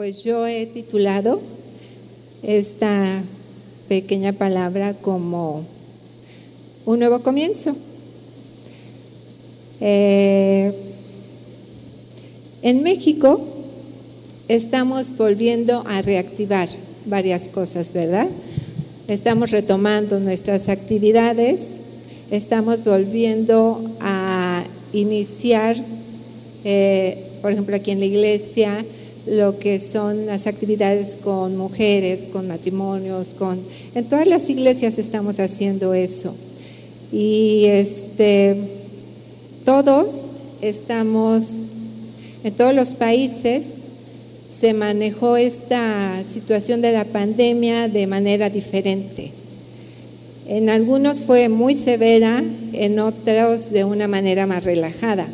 Pues yo he titulado esta pequeña palabra como un nuevo comienzo. Eh, en México estamos volviendo a reactivar varias cosas, ¿verdad? Estamos retomando nuestras actividades, estamos volviendo a iniciar, eh, por ejemplo, aquí en la iglesia, lo que son las actividades con mujeres, con matrimonios, con en todas las iglesias estamos haciendo eso. Y este todos estamos en todos los países se manejó esta situación de la pandemia de manera diferente. En algunos fue muy severa, en otros de una manera más relajada.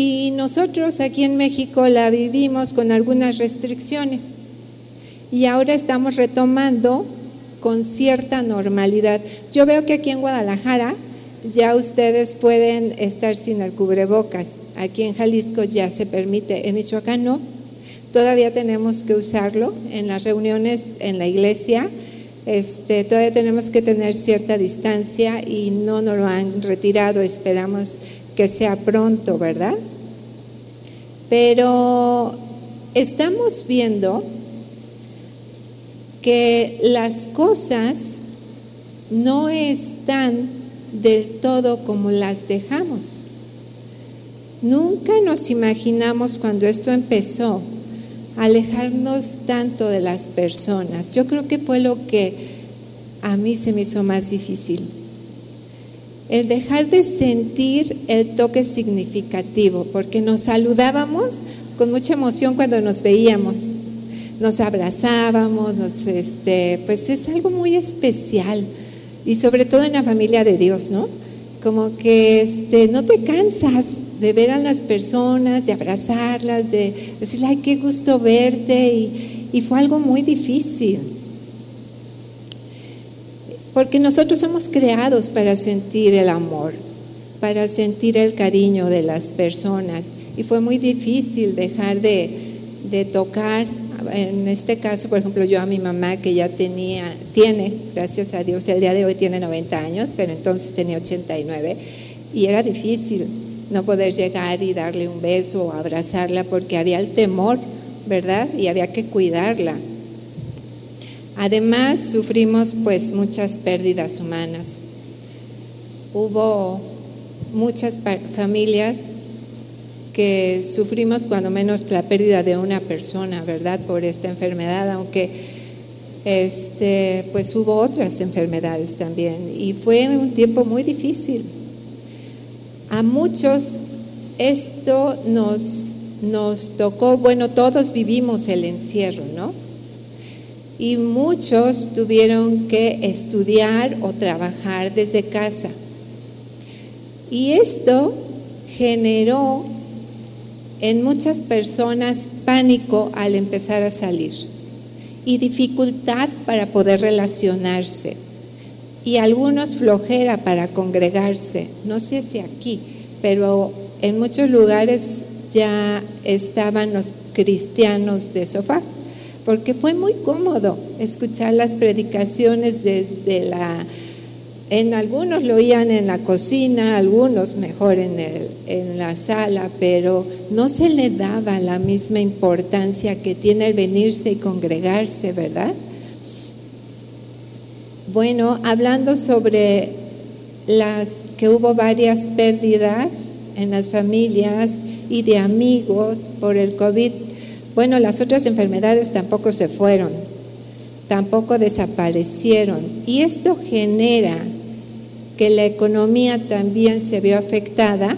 Y nosotros aquí en México la vivimos con algunas restricciones y ahora estamos retomando con cierta normalidad. Yo veo que aquí en Guadalajara ya ustedes pueden estar sin el cubrebocas. Aquí en Jalisco ya se permite, en Michoacán no. Todavía tenemos que usarlo en las reuniones en la iglesia. Este, todavía tenemos que tener cierta distancia y no nos lo han retirado. Esperamos que sea pronto, ¿verdad? Pero estamos viendo que las cosas no están del todo como las dejamos. Nunca nos imaginamos cuando esto empezó alejarnos tanto de las personas. Yo creo que fue lo que a mí se me hizo más difícil el dejar de sentir el toque significativo, porque nos saludábamos con mucha emoción cuando nos veíamos, nos abrazábamos, este, pues es algo muy especial y sobre todo en la familia de Dios, ¿no? Como que este, no te cansas de ver a las personas, de abrazarlas, de decirle, ay, qué gusto verte, y fue algo muy difícil. Porque nosotros somos creados para sentir el amor, para sentir el cariño de las personas. Y fue muy difícil dejar de, tocar, en este caso, por ejemplo, yo a mi mamá que ya tenía, tiene, gracias a Dios, el día de hoy tiene 90 años, pero entonces tenía 89, y era difícil no poder llegar y darle un beso o abrazarla porque había el temor, ¿verdad? Y había que cuidarla. Además, sufrimos pues muchas pérdidas humanas. Hubo muchas familias que sufrimos cuando menos la pérdida de una persona, ¿verdad? Por esta enfermedad, aunque este, pues hubo otras enfermedades también. Y fue un tiempo muy difícil. A muchos esto nos, nos tocó, bueno, todos vivimos el encierro, ¿no? Y muchos tuvieron que estudiar o trabajar desde casa. Y esto generó en muchas personas pánico al empezar a salir y dificultad para poder relacionarse y algunos flojera para congregarse. No sé si aquí, pero en muchos lugares ya estaban los cristianos de sofá porque fue muy cómodo escuchar las predicaciones desde la... En algunos lo oían en la cocina, algunos mejor en, el, en la sala, pero no se le daba la misma importancia que tiene el venirse y congregarse, ¿verdad? Bueno, hablando sobre las que hubo varias pérdidas en las familias y de amigos por el COVID, bueno, las otras enfermedades tampoco se fueron, tampoco desaparecieron. Y esto genera que la economía también se vio afectada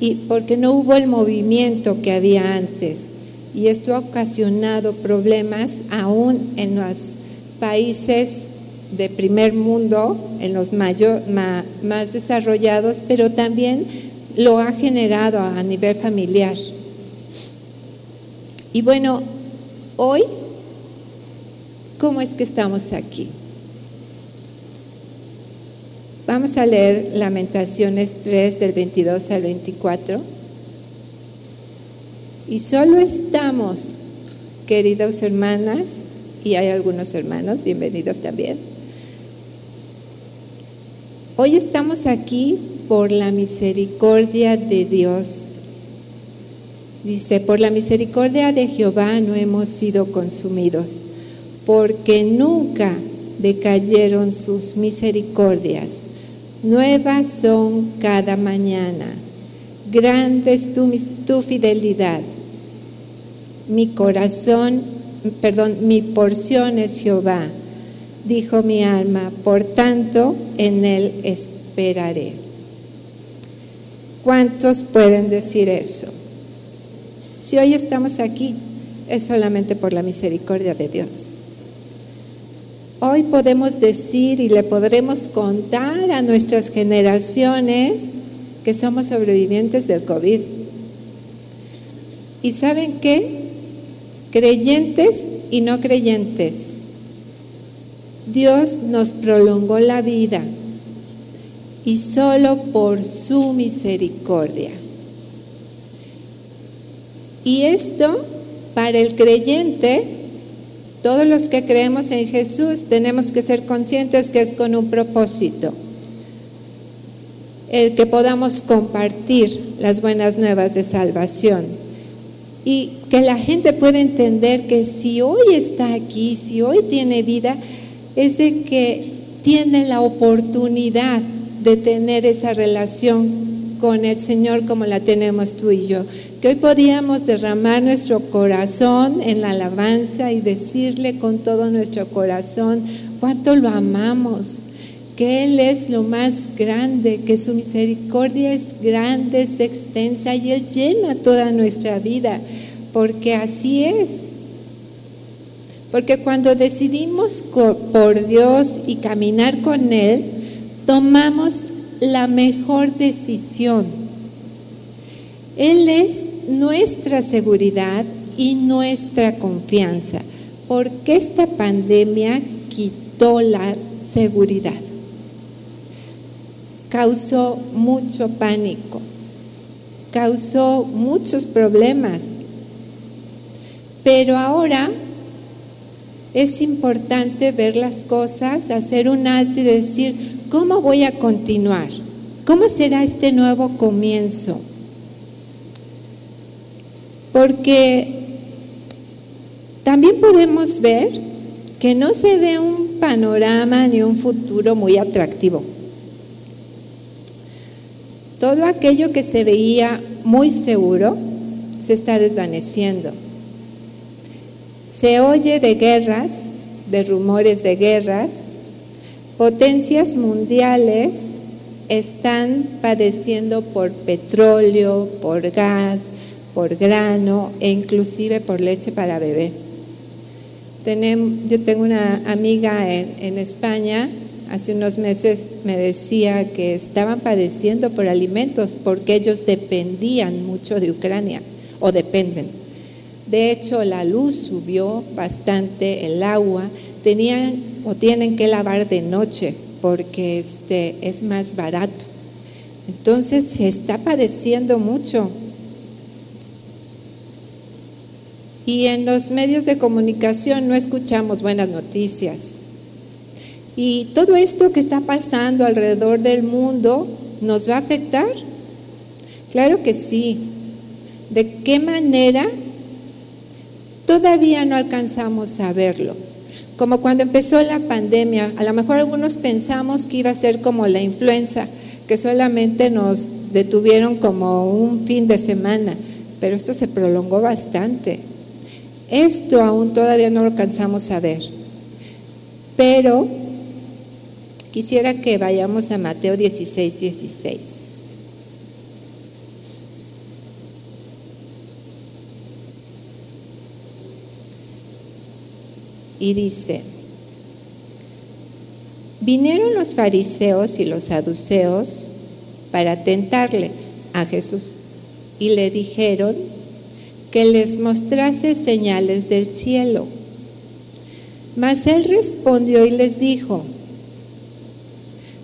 y porque no hubo el movimiento que había antes. Y esto ha ocasionado problemas aún en los países de primer mundo, en los mayor, más desarrollados, pero también lo ha generado a nivel familiar. Y bueno, hoy, ¿cómo es que estamos aquí? Vamos a leer Lamentaciones 3 del 22 al 24. Y solo estamos, queridos hermanas, y hay algunos hermanos, bienvenidos también. Hoy estamos aquí por la misericordia de Dios. Dice, por la misericordia de Jehová no hemos sido consumidos, porque nunca decayeron sus misericordias. Nuevas son cada mañana. Grande es tu, tu fidelidad. Mi corazón, perdón, mi porción es Jehová, dijo mi alma, por tanto en él esperaré. ¿Cuántos pueden decir eso? Si hoy estamos aquí, es solamente por la misericordia de Dios. Hoy podemos decir y le podremos contar a nuestras generaciones que somos sobrevivientes del COVID. ¿Y saben qué? Creyentes y no creyentes. Dios nos prolongó la vida y solo por su misericordia. Y esto, para el creyente, todos los que creemos en Jesús tenemos que ser conscientes que es con un propósito. El que podamos compartir las buenas nuevas de salvación. Y que la gente pueda entender que si hoy está aquí, si hoy tiene vida, es de que tiene la oportunidad de tener esa relación con el Señor como la tenemos tú y yo que hoy podíamos derramar nuestro corazón en la alabanza y decirle con todo nuestro corazón cuánto lo amamos, que Él es lo más grande, que su misericordia es grande, es extensa y Él llena toda nuestra vida, porque así es. Porque cuando decidimos por Dios y caminar con Él, tomamos la mejor decisión él es nuestra seguridad y nuestra confianza, porque esta pandemia quitó la seguridad, causó mucho pánico, causó muchos problemas, pero ahora es importante ver las cosas, hacer un alto y decir, ¿cómo voy a continuar? ¿Cómo será este nuevo comienzo? Porque también podemos ver que no se ve un panorama ni un futuro muy atractivo. Todo aquello que se veía muy seguro se está desvaneciendo. Se oye de guerras, de rumores de guerras. Potencias mundiales están padeciendo por petróleo, por gas, por grano e inclusive por leche para bebé. yo tengo una amiga en, España, hace unos meses me decía que estaban padeciendo por alimentos porque ellos dependían mucho de Ucrania o dependen. De hecho, la luz subió bastante, el agua, tenían o tienen que lavar de noche porque este es más barato. Entonces se está padeciendo mucho. Y en los medios de comunicación no escuchamos buenas noticias. Y todo esto que está pasando alrededor del mundo nos va a afectar. Claro que sí. ¿De qué manera? Todavía no alcanzamos a verlo. Como cuando empezó la pandemia, a lo mejor algunos pensamos que iba a ser como la influenza, que solamente nos detuvieron como un fin de semana, pero esto se prolongó bastante. Esto aún todavía no lo alcanzamos a ver. Pero quisiera que vayamos a Mateo 16, 16. Y dice, vinieron los fariseos y los saduceos para tentarle a Jesús y le dijeron, que les mostrase señales del cielo. Mas él respondió y les dijo,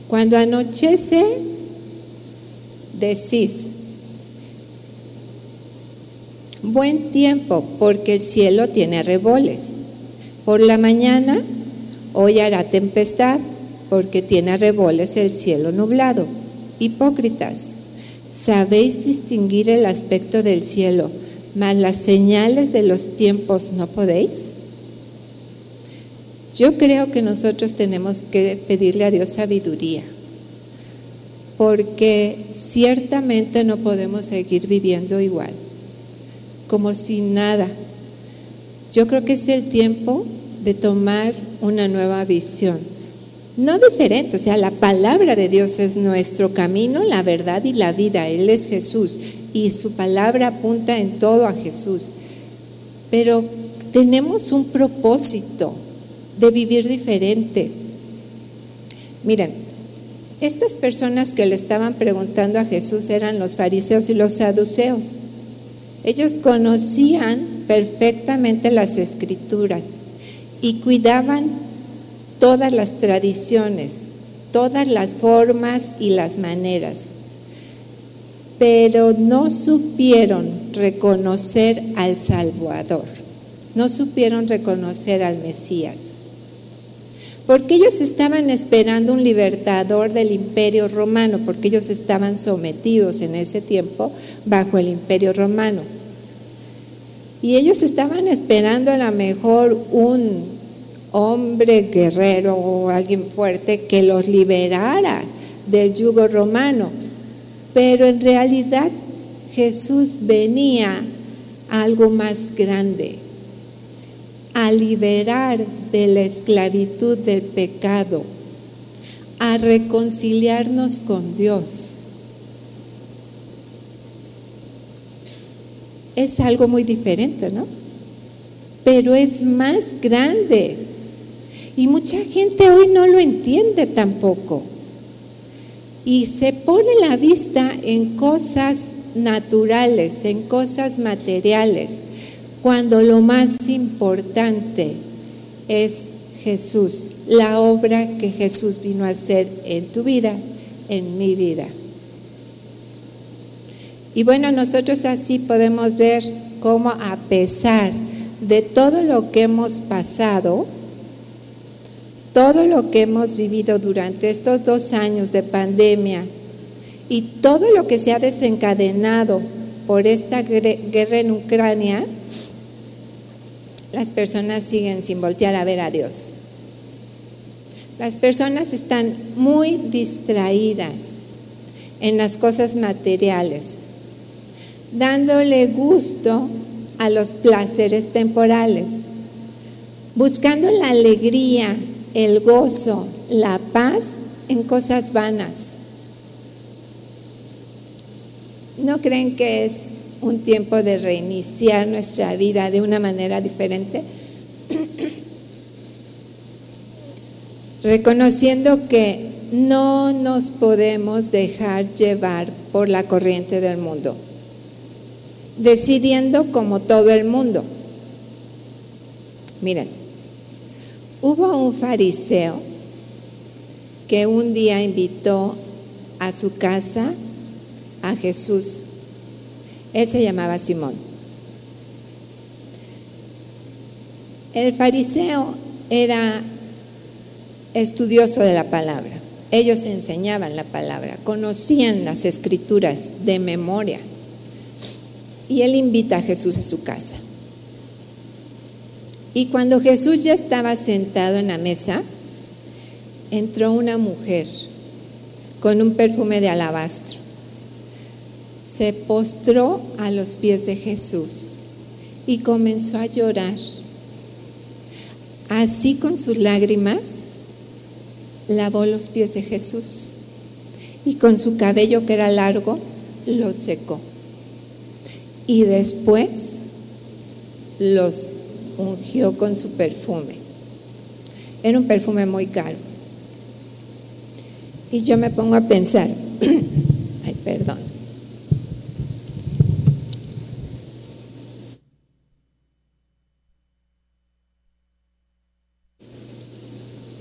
cuando anochece, decís, buen tiempo, porque el cielo tiene reboles. Por la mañana, hoy hará tempestad, porque tiene reboles el cielo nublado. Hipócritas, sabéis distinguir el aspecto del cielo, mas las señales de los tiempos no podéis. Yo creo que nosotros tenemos que pedirle a Dios sabiduría, porque ciertamente no podemos seguir viviendo igual, como si nada. Yo creo que es el tiempo de tomar una nueva visión. No diferente, o sea, la palabra de Dios es nuestro camino, la verdad y la vida. Él es Jesús y su palabra apunta en todo a Jesús. Pero tenemos un propósito de vivir diferente. Miren, estas personas que le estaban preguntando a Jesús eran los fariseos y los saduceos. Ellos conocían perfectamente las escrituras y cuidaban todas las tradiciones, todas las formas y las maneras, pero no supieron reconocer al Salvador, no supieron reconocer al Mesías porque ellos estaban esperando un libertador del imperio romano, porque ellos estaban sometidos en ese tiempo bajo el imperio romano. Y ellos estaban esperando a lo mejor un hombre guerrero o alguien fuerte que los liberara del yugo romano. Pero en realidad Jesús venía a algo más grande a liberar de la esclavitud del pecado, a reconciliarnos con Dios. Es algo muy diferente, ¿no? Pero es más grande. Y mucha gente hoy no lo entiende tampoco. Y se pone la vista en cosas naturales, en cosas materiales cuando lo más importante es Jesús, la obra que Jesús vino a hacer en tu vida, en mi vida. Y bueno, nosotros así podemos ver cómo a pesar de todo lo que hemos pasado, todo lo que hemos vivido durante estos dos años de pandemia y todo lo que se ha desencadenado por esta guerra en Ucrania, las personas siguen sin voltear a ver a Dios. Las personas están muy distraídas en las cosas materiales, dándole gusto a los placeres temporales, buscando la alegría, el gozo, la paz en cosas vanas. ¿No creen que es un tiempo de reiniciar nuestra vida de una manera diferente, reconociendo que no nos podemos dejar llevar por la corriente del mundo, decidiendo como todo el mundo. Miren, hubo un fariseo que un día invitó a su casa a Jesús él se llamaba Simón. El fariseo era estudioso de la palabra. Ellos enseñaban la palabra, conocían las escrituras de memoria. Y él invita a Jesús a su casa. Y cuando Jesús ya estaba sentado en la mesa, entró una mujer con un perfume de alabastro se postró a los pies de Jesús y comenzó a llorar. Así con sus lágrimas lavó los pies de Jesús y con su cabello que era largo lo secó. Y después los ungió con su perfume. Era un perfume muy caro. Y yo me pongo a pensar, ay, perdón.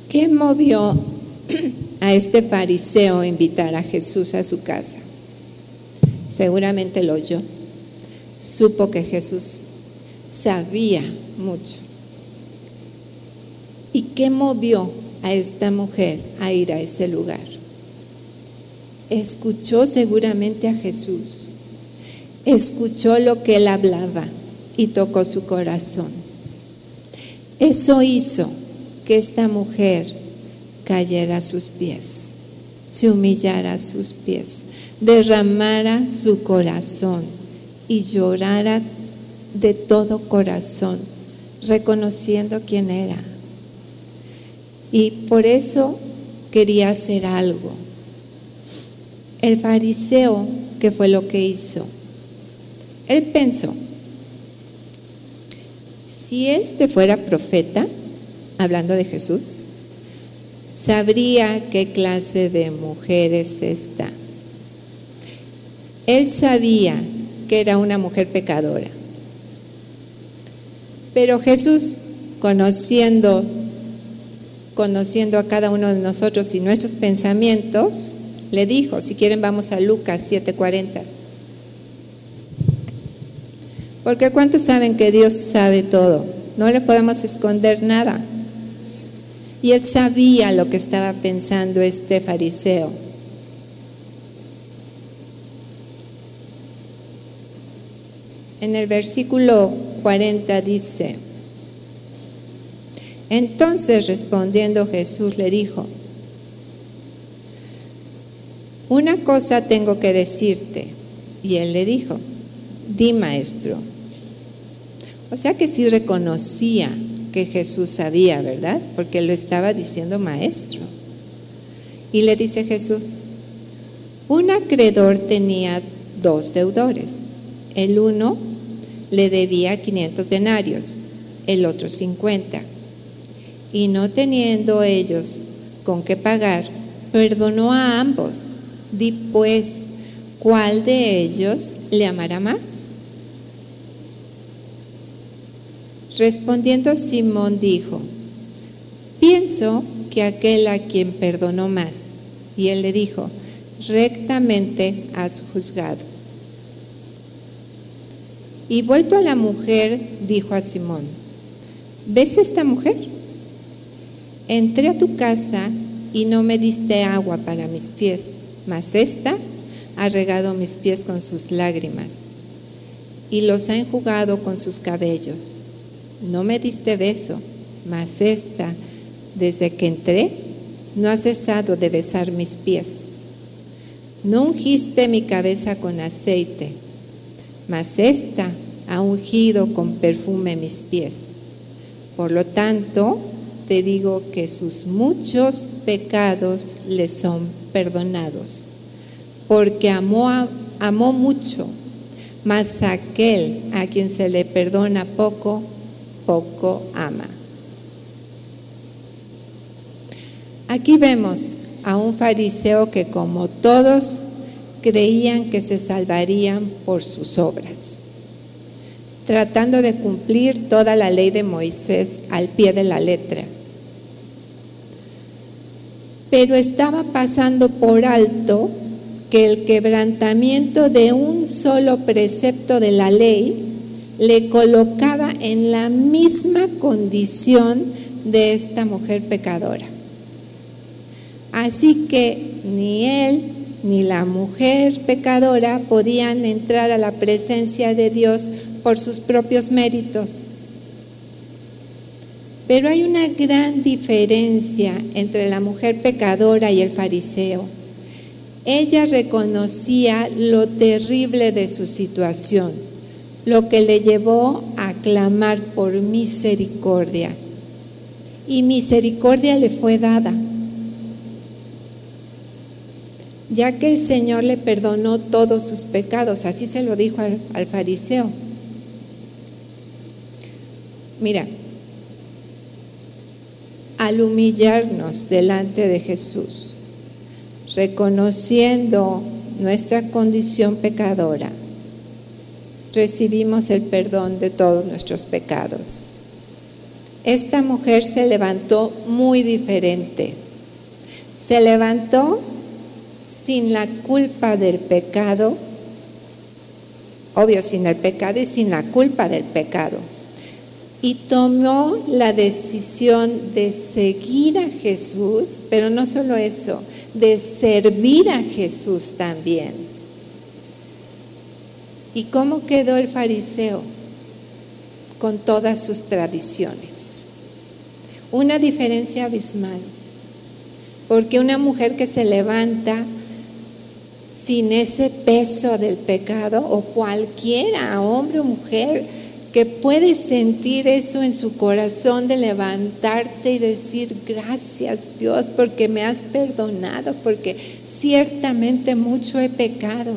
¿Qué movió a este fariseo a invitar a Jesús a su casa? Seguramente lo oyó. supo que Jesús sabía mucho. ¿Y qué movió a esta mujer a ir a ese lugar? Escuchó seguramente a Jesús, escuchó lo que él hablaba y tocó su corazón. Eso hizo que esta mujer cayera a sus pies, se humillara a sus pies, derramara su corazón y llorara de todo corazón, reconociendo quién era. Y por eso quería hacer algo. El fariseo, ¿qué fue lo que hizo? Él pensó, si este fuera profeta, hablando de Jesús, sabría qué clase de mujer es esta. Él sabía que era una mujer pecadora. Pero Jesús, conociendo, conociendo a cada uno de nosotros y nuestros pensamientos, le dijo, si quieren vamos a Lucas 7:40. Porque ¿cuántos saben que Dios sabe todo? No le podemos esconder nada. Y él sabía lo que estaba pensando este fariseo. En el versículo 40 dice, entonces respondiendo Jesús le dijo, una cosa tengo que decirte. Y él le dijo, di maestro. O sea que sí reconocía que Jesús sabía, ¿verdad? Porque lo estaba diciendo maestro. Y le dice Jesús, un acreedor tenía dos deudores. El uno le debía 500 denarios, el otro 50. Y no teniendo ellos con qué pagar, perdonó a ambos. Di pues, ¿cuál de ellos le amará más? Respondiendo Simón dijo, pienso que aquel a quien perdonó más. Y él le dijo, rectamente has juzgado. Y vuelto a la mujer, dijo a Simón, ¿ves esta mujer? Entré a tu casa y no me diste agua para mis pies, mas esta ha regado mis pies con sus lágrimas y los ha enjugado con sus cabellos. No me diste beso, mas esta, desde que entré, no ha cesado de besar mis pies. No ungiste mi cabeza con aceite, mas esta ha ungido con perfume mis pies. Por lo tanto, te digo que sus muchos pecados le son perdonados, porque amó, amó mucho, mas aquel a quien se le perdona poco, poco ama. Aquí vemos a un fariseo que como todos creían que se salvarían por sus obras tratando de cumplir toda la ley de Moisés al pie de la letra. Pero estaba pasando por alto que el quebrantamiento de un solo precepto de la ley le colocaba en la misma condición de esta mujer pecadora. Así que ni él ni la mujer pecadora podían entrar a la presencia de Dios por sus propios méritos. Pero hay una gran diferencia entre la mujer pecadora y el fariseo. Ella reconocía lo terrible de su situación, lo que le llevó a clamar por misericordia. Y misericordia le fue dada, ya que el Señor le perdonó todos sus pecados, así se lo dijo al, al fariseo. Mira, al humillarnos delante de Jesús, reconociendo nuestra condición pecadora, recibimos el perdón de todos nuestros pecados. Esta mujer se levantó muy diferente. Se levantó sin la culpa del pecado obvio sin el pecado y sin la culpa del pecado. Y tomó la decisión de seguir a Jesús, pero no solo eso, de servir a Jesús también. ¿Y cómo quedó el fariseo? Con todas sus tradiciones. Una diferencia abismal. Porque una mujer que se levanta sin ese peso del pecado, o cualquiera, hombre o mujer, que puede sentir eso en su corazón de levantarte y decir gracias Dios porque me has perdonado, porque ciertamente mucho he pecado.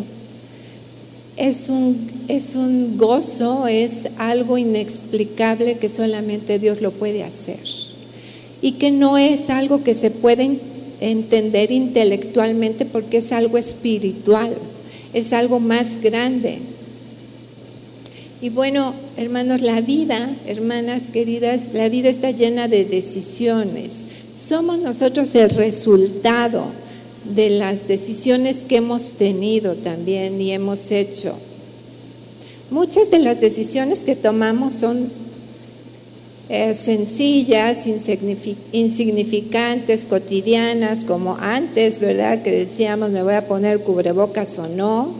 Es un, es un gozo, es algo inexplicable que solamente Dios lo puede hacer. Y que no es algo que se puede entender intelectualmente porque es algo espiritual, es algo más grande. Y bueno, hermanos, la vida, hermanas queridas, la vida está llena de decisiones. Somos nosotros el resultado de las decisiones que hemos tenido también y hemos hecho. Muchas de las decisiones que tomamos son eh, sencillas, insignificantes, cotidianas, como antes, ¿verdad? Que decíamos, me voy a poner cubrebocas o no,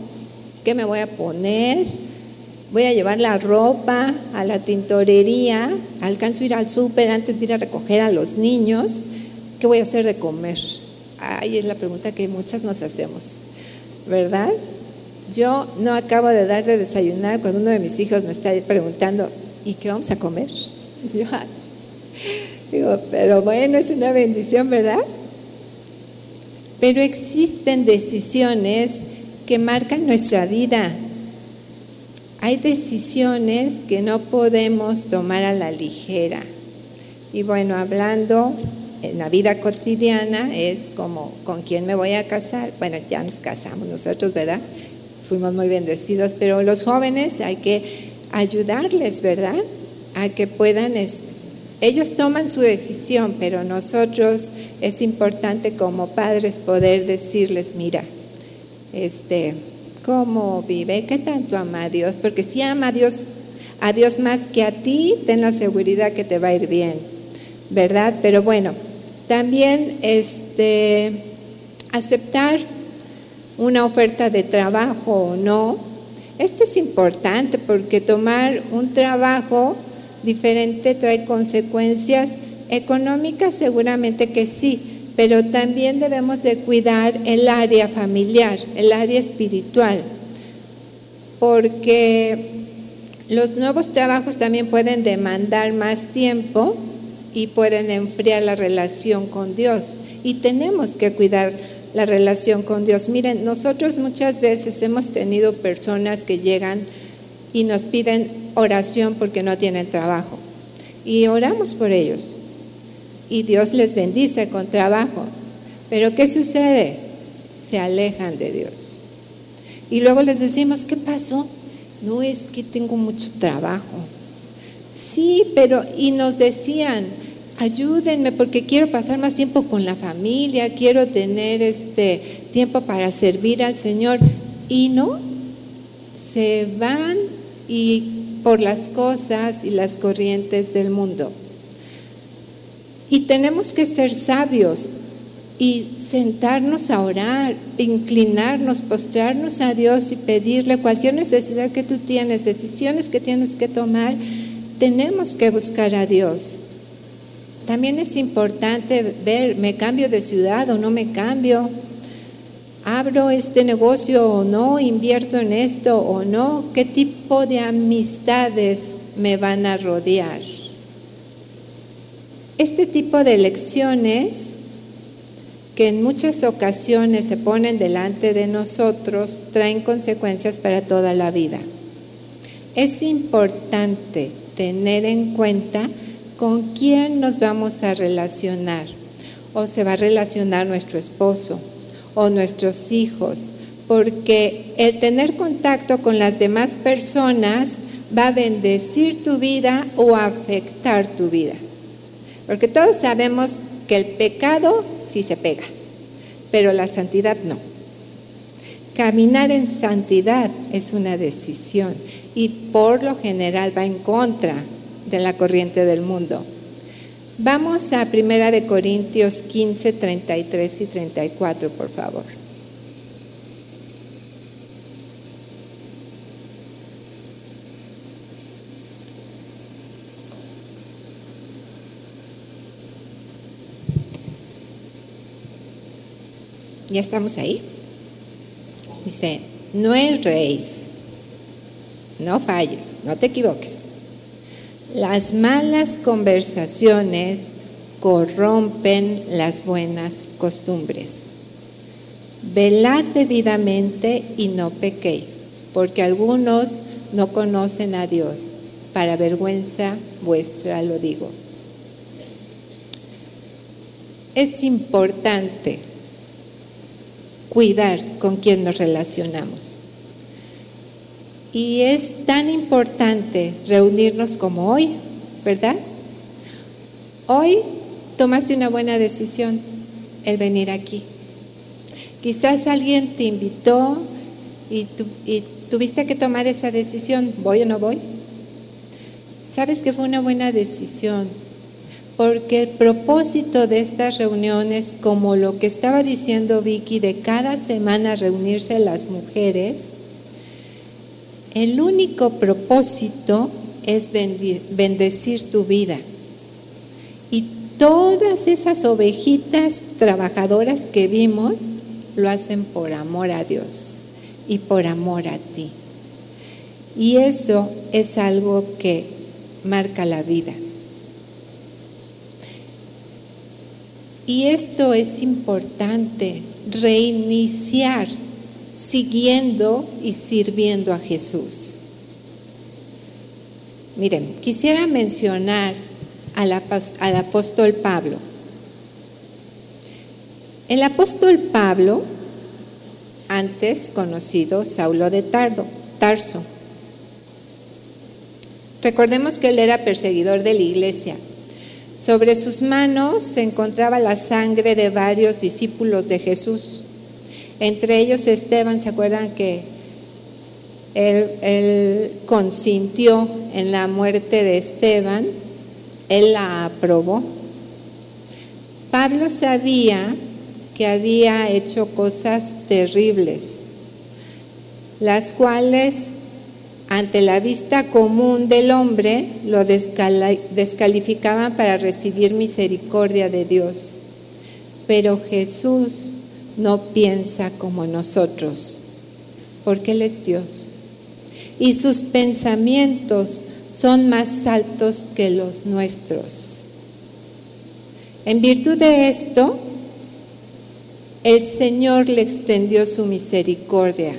¿qué me voy a poner? Voy a llevar la ropa a la tintorería, alcanzo a ir al súper antes de ir a recoger a los niños, ¿qué voy a hacer de comer? Ahí es la pregunta que muchas nos hacemos, ¿verdad? Yo no acabo de dar de desayunar cuando uno de mis hijos me está preguntando, ¿y qué vamos a comer? digo, pero bueno, es una bendición, ¿verdad? Pero existen decisiones que marcan nuestra vida. Hay decisiones que no podemos tomar a la ligera. Y bueno, hablando en la vida cotidiana es como con quién me voy a casar. Bueno, ya nos casamos nosotros, ¿verdad? Fuimos muy bendecidos, pero los jóvenes hay que ayudarles, ¿verdad? a que puedan, ellos toman su decisión, pero nosotros es importante como padres poder decirles, mira, este, ¿cómo vive? ¿Qué tanto ama a Dios? Porque si ama a Dios, a Dios más que a ti, ten la seguridad que te va a ir bien, ¿verdad? Pero bueno, también este, aceptar una oferta de trabajo o no. Esto es importante porque tomar un trabajo diferente trae consecuencias económicas, seguramente que sí, pero también debemos de cuidar el área familiar, el área espiritual, porque los nuevos trabajos también pueden demandar más tiempo y pueden enfriar la relación con Dios. Y tenemos que cuidar la relación con Dios. Miren, nosotros muchas veces hemos tenido personas que llegan y nos piden oración porque no tienen trabajo. Y oramos por ellos. Y Dios les bendice con trabajo. Pero ¿qué sucede? Se alejan de Dios. Y luego les decimos, ¿qué pasó? No es que tengo mucho trabajo. Sí, pero, y nos decían, ayúdenme porque quiero pasar más tiempo con la familia, quiero tener este tiempo para servir al Señor. Y no, se van y por las cosas y las corrientes del mundo. Y tenemos que ser sabios y sentarnos a orar, inclinarnos, postrarnos a Dios y pedirle cualquier necesidad que tú tienes, decisiones que tienes que tomar, tenemos que buscar a Dios. También es importante ver, ¿me cambio de ciudad o no me cambio? ¿Abro este negocio o no? ¿Invierto en esto o no? ¿Qué tipo de amistades me van a rodear? Este tipo de lecciones que en muchas ocasiones se ponen delante de nosotros traen consecuencias para toda la vida. Es importante tener en cuenta con quién nos vamos a relacionar o se va a relacionar nuestro esposo, o nuestros hijos, porque el tener contacto con las demás personas va a bendecir tu vida o afectar tu vida. Porque todos sabemos que el pecado sí se pega, pero la santidad no. Caminar en santidad es una decisión y por lo general va en contra de la corriente del mundo. Vamos a Primera de Corintios 15, 33 y 34, por favor. ¿Ya estamos ahí? Dice, no erréis, no falles, no te equivoques. Las malas conversaciones corrompen las buenas costumbres. Velad debidamente y no pequéis, porque algunos no conocen a Dios. Para vergüenza vuestra lo digo. Es importante cuidar con quien nos relacionamos. Y es tan importante reunirnos como hoy, ¿verdad? Hoy tomaste una buena decisión, el venir aquí. Quizás alguien te invitó y, y tuviste que tomar esa decisión, ¿voy o no voy? Sabes que fue una buena decisión, porque el propósito de estas reuniones, como lo que estaba diciendo Vicky, de cada semana reunirse las mujeres, el único propósito es bendecir tu vida. Y todas esas ovejitas trabajadoras que vimos lo hacen por amor a Dios y por amor a ti. Y eso es algo que marca la vida. Y esto es importante, reiniciar siguiendo y sirviendo a Jesús. Miren, quisiera mencionar al, apóstol Pablo. El apóstol Pablo, antes conocido Saulo de Tardo, Tarso. Recordemos que él era perseguidor de la iglesia sobre sus manos se encontraba la sangre de varios discípulos de Jesús. Entre ellos Esteban, ¿se acuerdan que él, consintió en la muerte de Esteban? Él la aprobó. Pablo sabía que había hecho cosas terribles, las cuales ante la vista común del hombre, lo descalificaban para recibir misericordia de Dios. Pero Jesús no piensa como nosotros, porque Él es Dios. Y sus pensamientos son más altos que los nuestros. En virtud de esto, el Señor le extendió su misericordia.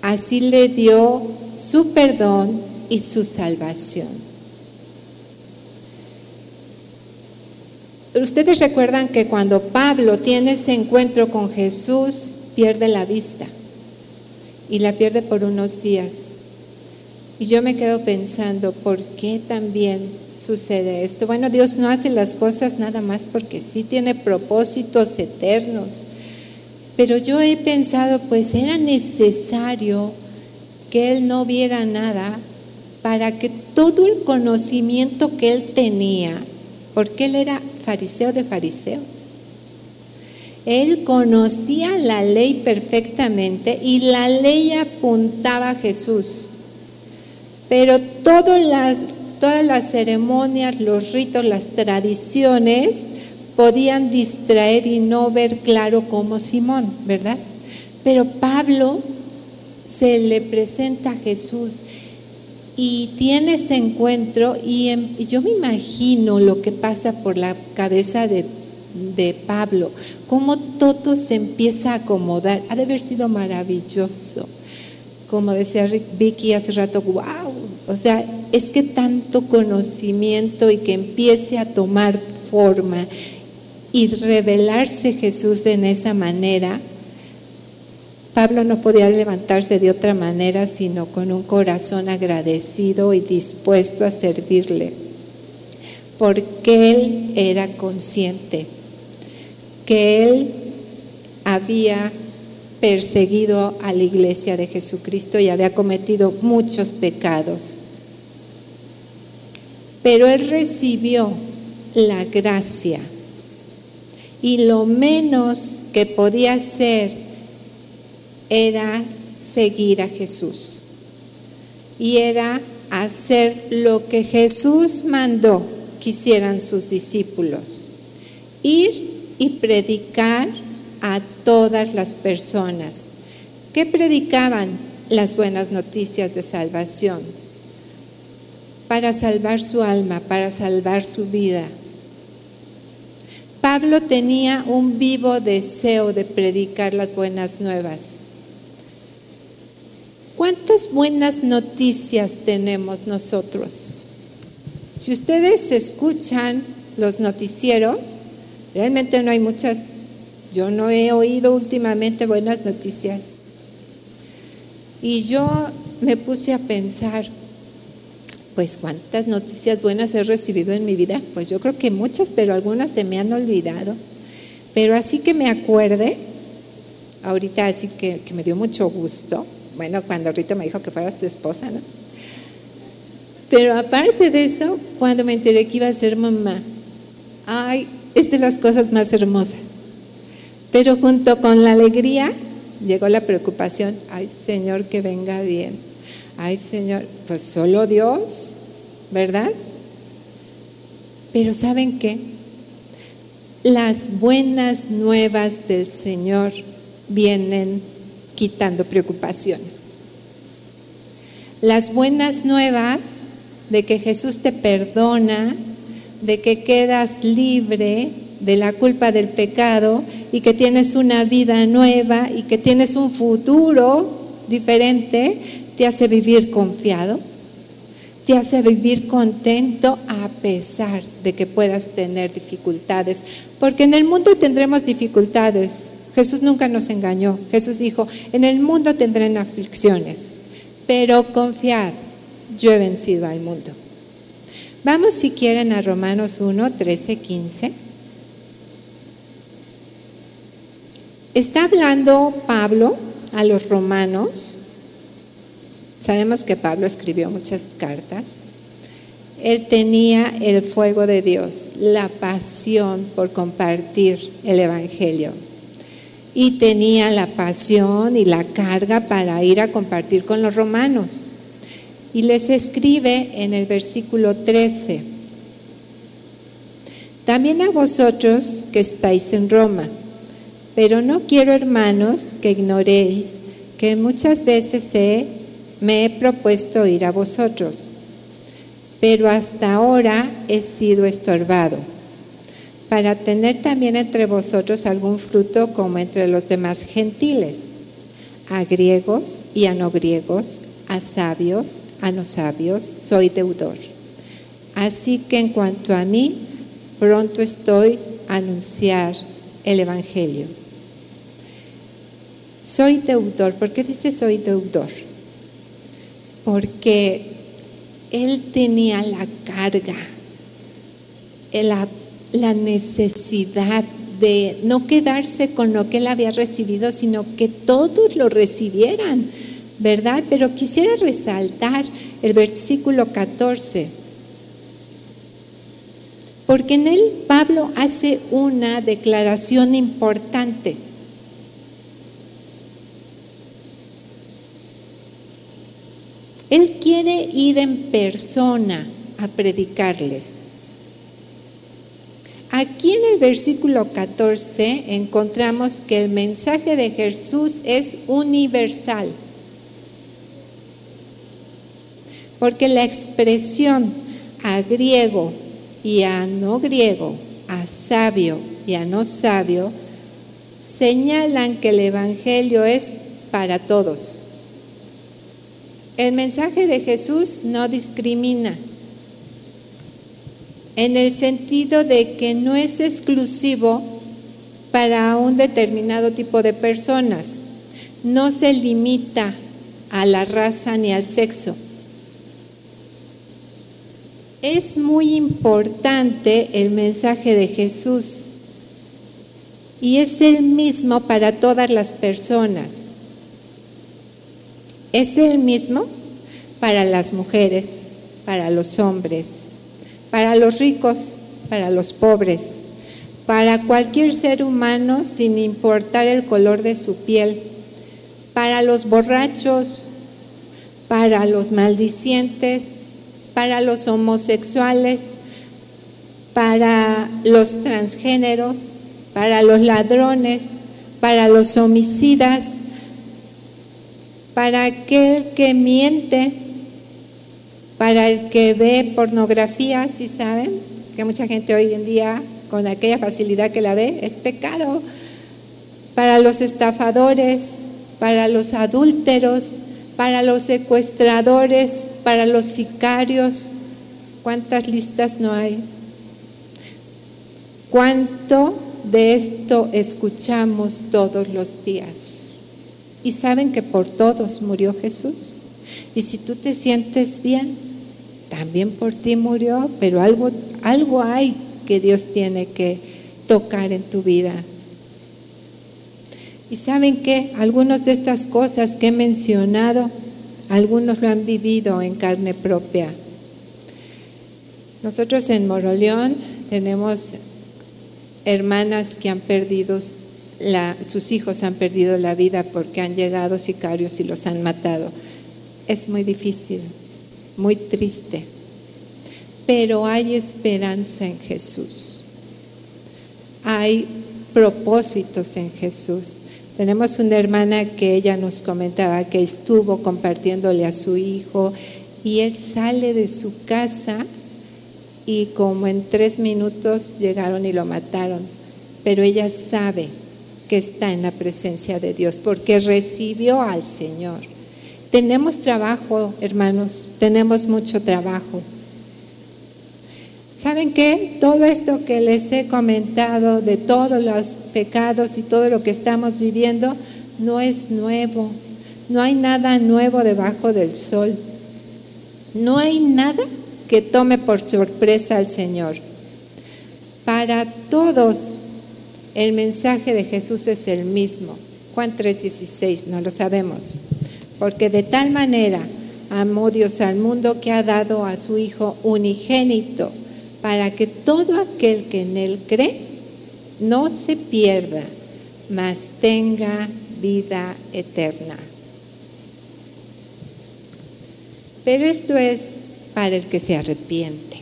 Así le dio su perdón y su salvación. Ustedes recuerdan que cuando Pablo tiene ese encuentro con Jesús, pierde la vista y la pierde por unos días. Y yo me quedo pensando, ¿por qué también sucede esto? Bueno, Dios no hace las cosas nada más porque sí tiene propósitos eternos. Pero yo he pensado, pues era necesario que él no viera nada para que todo el conocimiento que él tenía, porque él era fariseo de fariseos, él conocía la ley perfectamente y la ley apuntaba a Jesús. Pero todas las, todas las ceremonias, los ritos, las tradiciones podían distraer y no ver claro como Simón, ¿verdad? Pero Pablo se le presenta a Jesús y tiene ese encuentro y, yo me imagino lo que pasa por la cabeza de, de Pablo, cómo todo se empieza a acomodar. Ha de haber sido maravilloso. Como decía Vicky hace rato, wow, o sea, es que tanto conocimiento y que empiece a tomar forma y revelarse Jesús en esa manera, Pablo no podía levantarse de otra manera sino con un corazón agradecido y dispuesto a servirle, porque él era consciente que él había perseguido a la iglesia de Jesucristo y había cometido muchos pecados. Pero él recibió la gracia y lo menos que podía hacer era seguir a Jesús y era hacer lo que Jesús mandó que hicieran sus discípulos, ir y predicar a todas las personas. que predicaban? Las buenas noticias de salvación, para salvar su alma, para salvar su vida. Pablo tenía un vivo deseo de predicar las buenas nuevas. ¿Cuántas buenas noticias tenemos nosotros? Si ustedes escuchan los noticieros, realmente no hay muchas yo no he oído últimamente buenas noticias. Y yo me puse a pensar, pues cuántas noticias buenas he recibido en mi vida. Pues yo creo que muchas, pero algunas se me han olvidado. Pero así que me acuerde, ahorita así que, que me dio mucho gusto, bueno, cuando Rita me dijo que fuera su esposa, ¿no? Pero aparte de eso, cuando me enteré que iba a ser mamá, ay, es de las cosas más hermosas. Pero junto con la alegría llegó la preocupación, ay Señor, que venga bien. Ay Señor, pues solo Dios, ¿verdad? Pero ¿saben qué? Las buenas nuevas del Señor vienen quitando preocupaciones. Las buenas nuevas de que Jesús te perdona, de que quedas libre de la culpa del pecado y que tienes una vida nueva y que tienes un futuro diferente, te hace vivir confiado, te hace vivir contento a pesar de que puedas tener dificultades, porque en el mundo tendremos dificultades. Jesús nunca nos engañó. Jesús dijo, en el mundo tendrán aflicciones, pero confiad, yo he vencido al mundo. Vamos si quieren a Romanos 1, 13, 15. Está hablando Pablo a los romanos. Sabemos que Pablo escribió muchas cartas. Él tenía el fuego de Dios, la pasión por compartir el Evangelio. Y tenía la pasión y la carga para ir a compartir con los romanos. Y les escribe en el versículo 13, también a vosotros que estáis en Roma pero no quiero, hermanos, que ignoréis que muchas veces me he propuesto ir a vosotros, pero hasta ahora he sido estorbado, para tener también entre vosotros algún fruto como entre los demás gentiles, a griegos y a no griegos, a sabios, a no sabios, soy deudor. Así que en cuanto a mí, pronto estoy a anunciar el Evangelio soy deudor. ¿Por qué dice soy deudor? Porque él tenía la carga, la, la necesidad de no quedarse con lo que él había recibido, sino que todos lo recibieran, ¿verdad? Pero quisiera resaltar el versículo 14, porque en él Pablo hace una declaración importante. Él quiere ir en persona a predicarles. Aquí en el versículo 14 encontramos que el mensaje de Jesús es universal. Porque la expresión a griego y a no griego, a sabio y a no sabio, señalan que el Evangelio es para todos. El mensaje de Jesús no discrimina en el sentido de que no es exclusivo para un determinado tipo de personas. No se limita a la raza ni al sexo. Es muy importante el mensaje de Jesús y es el mismo para todas las personas. Es el mismo para las mujeres, para los hombres, para los ricos, para los pobres, para cualquier ser humano sin importar el color de su piel, para los borrachos, para los maldicientes, para los homosexuales, para los transgéneros, para los ladrones, para los homicidas, para aquel que miente, para el que ve pornografía, si saben, que mucha gente hoy en día con aquella facilidad que la ve, es pecado. Para los estafadores, para los adúlteros, para los secuestradores, para los sicarios. ¿Cuántas listas no hay? ¿Cuánto de esto escuchamos todos los días? ¿Y saben que por todos murió Jesús? Y si tú te sientes bien, también por ti murió, pero algo, algo hay que Dios tiene que tocar en tu vida. Y saben que algunas de estas cosas que he mencionado, algunos lo han vivido en carne propia. Nosotros en Moroleón tenemos hermanas que han perdido, sus hijos han perdido la vida porque han llegado sicarios y los han matado. Es muy difícil, muy triste pero hay esperanza en Jesús. Hay propósitos en Jesús. Tenemos una hermana que ella nos comentaba que estuvo compartiéndole a su hijo y él sale de su casa y como en tres minutos llegaron y lo mataron. Pero ella sabe que está en la presencia de Dios porque recibió al Señor. Tenemos trabajo, hermanos, tenemos mucho trabajo. ¿Saben qué? Todo esto que les he comentado de todos los pecados y todo lo que estamos viviendo no es nuevo. No hay nada nuevo debajo del sol. No hay nada que tome por sorpresa al Señor. Para todos el mensaje de Jesús es el mismo. Juan 3:16, no lo sabemos. Porque de tal manera amó Dios al mundo que ha dado a su Hijo unigénito para que todo aquel que en Él cree no se pierda, mas tenga vida eterna. Pero esto es para el que se arrepiente,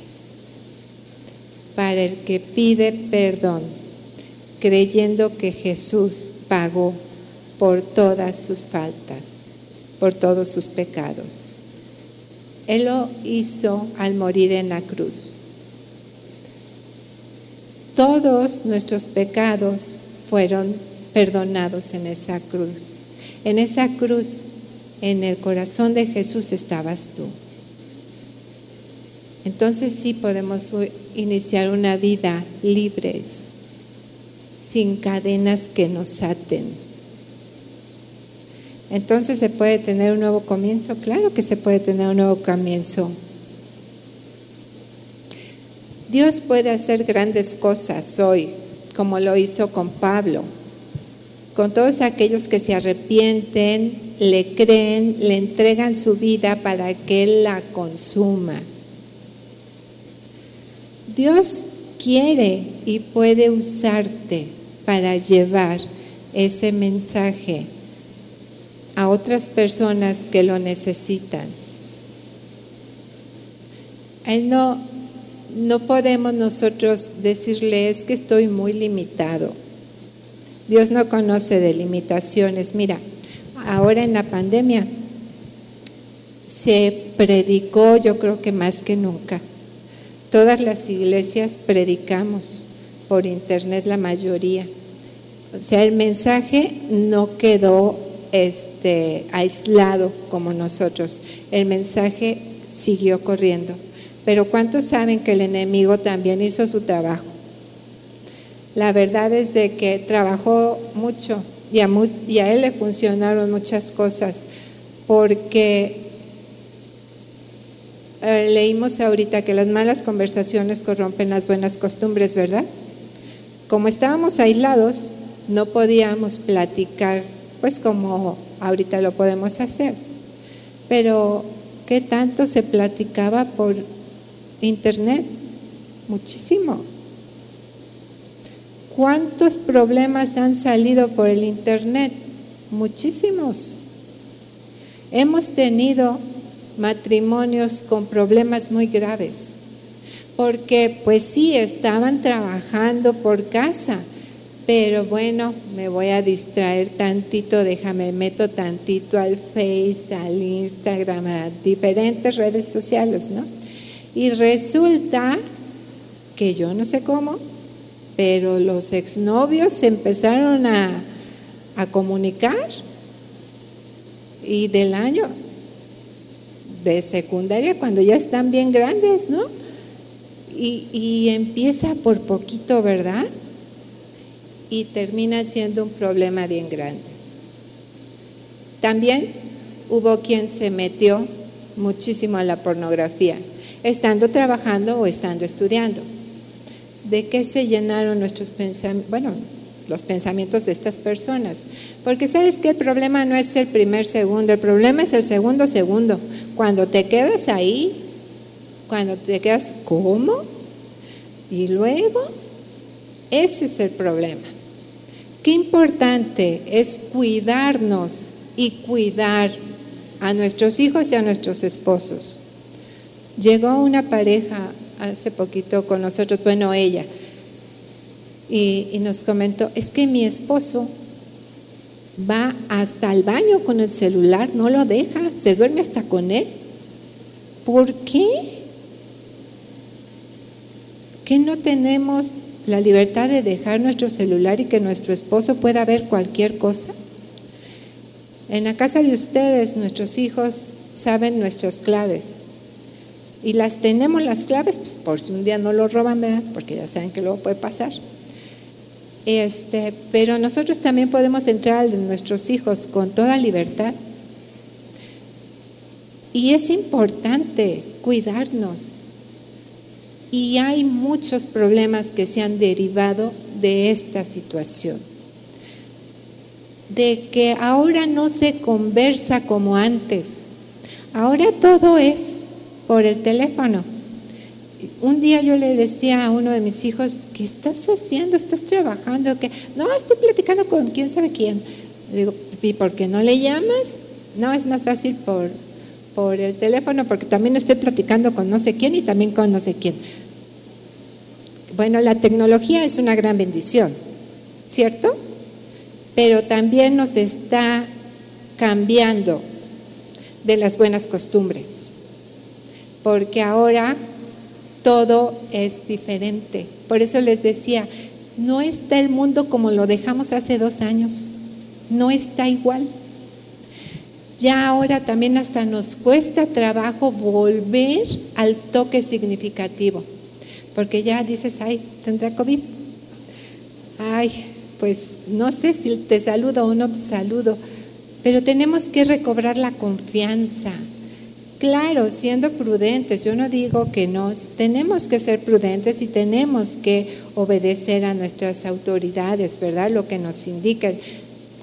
para el que pide perdón, creyendo que Jesús pagó por todas sus faltas, por todos sus pecados. Él lo hizo al morir en la cruz todos nuestros pecados fueron perdonados en esa cruz. En esa cruz, en el corazón de Jesús estabas tú. Entonces sí podemos iniciar una vida libres, sin cadenas que nos aten. Entonces se puede tener un nuevo comienzo, claro que se puede tener un nuevo comienzo. Dios puede hacer grandes cosas hoy, como lo hizo con Pablo, con todos aquellos que se arrepienten, le creen, le entregan su vida para que Él la consuma. Dios quiere y puede usarte para llevar ese mensaje a otras personas que lo necesitan. Él no, no podemos nosotros decirle es que estoy muy limitado. Dios no conoce de limitaciones. Mira, ahora en la pandemia se predicó yo creo que más que nunca. Todas las iglesias predicamos por internet la mayoría. O sea, el mensaje no quedó este, aislado como nosotros. El mensaje siguió corriendo. Pero ¿cuántos saben que el enemigo también hizo su trabajo? La verdad es de que trabajó mucho y a, él le funcionaron muchas cosas porque eh, leímos ahorita que las malas conversaciones corrompen las buenas costumbres, ¿verdad? Como estábamos aislados, no podíamos platicar, pues como ahorita lo podemos hacer. Pero, ¿qué tanto se platicaba por internet? Muchísimo. ¿Cuántos problemas han salido por el internet? Muchísimos. Hemos tenido matrimonios con problemas muy graves, porque pues sí, estaban trabajando por casa, pero bueno, me voy a distraer tantito, déjame, meto tantito al Face, al Instagram, a diferentes redes sociales, ¿no? Y resulta que yo no sé cómo, pero los exnovios empezaron a, a comunicar y del año de secundaria cuando ya están bien grandes, ¿no? Y, y empieza por poquito, ¿verdad? Y termina siendo un problema bien grande. También hubo quien se metió muchísimo a la pornografía, estando trabajando o estando estudiando. ¿De qué se llenaron nuestros pensamientos? Bueno, los pensamientos de estas personas. Porque sabes que el problema no es el primer segundo, el problema es el segundo segundo. Cuando te quedas ahí, cuando te quedas, ¿cómo? Y luego, ese es el problema. Qué importante es cuidarnos y cuidar a nuestros hijos y a nuestros esposos. Llegó una pareja hace poquito con nosotros, bueno, ella, y, nos comentó, es que mi esposo va hasta el baño con el celular, no lo deja, se duerme hasta con él. ¿Por qué? ¿Qué no tenemos la libertad de dejar nuestro celular y que nuestro esposo pueda ver cualquier cosa? En la casa de ustedes, nuestros hijos saben nuestras claves. Y las tenemos las claves, pues por si un día no lo roban, ¿verdad? Porque ya saben que luego puede pasar. Este, pero nosotros también podemos entrar al nuestros hijos con toda libertad. Y es importante cuidarnos, y hay muchos problemas que se han derivado de esta situación. De que ahora no se conversa como antes. Ahora todo es por el teléfono. Un día yo le decía a uno de mis hijos, ¿qué estás haciendo? ¿Estás trabajando? No, estoy platicando con quién sabe quién. Le digo, ¿y por qué no le llamas? No, es más fácil por, por el teléfono porque también estoy platicando con no sé quién y también con no sé quién. Bueno, la tecnología es una gran bendición, ¿cierto? Pero también nos está cambiando de las buenas costumbres, porque ahora todo es diferente. Por eso les decía, no está el mundo como lo dejamos hace dos años, no está igual. Ya ahora también hasta nos cuesta trabajo volver al toque significativo porque ya dices, ay, tendrá COVID. Ay, pues no sé si te saludo o no te saludo, pero tenemos que recobrar la confianza. Claro, siendo prudentes, yo no digo que no, tenemos que ser prudentes y tenemos que obedecer a nuestras autoridades, ¿verdad? Lo que nos indican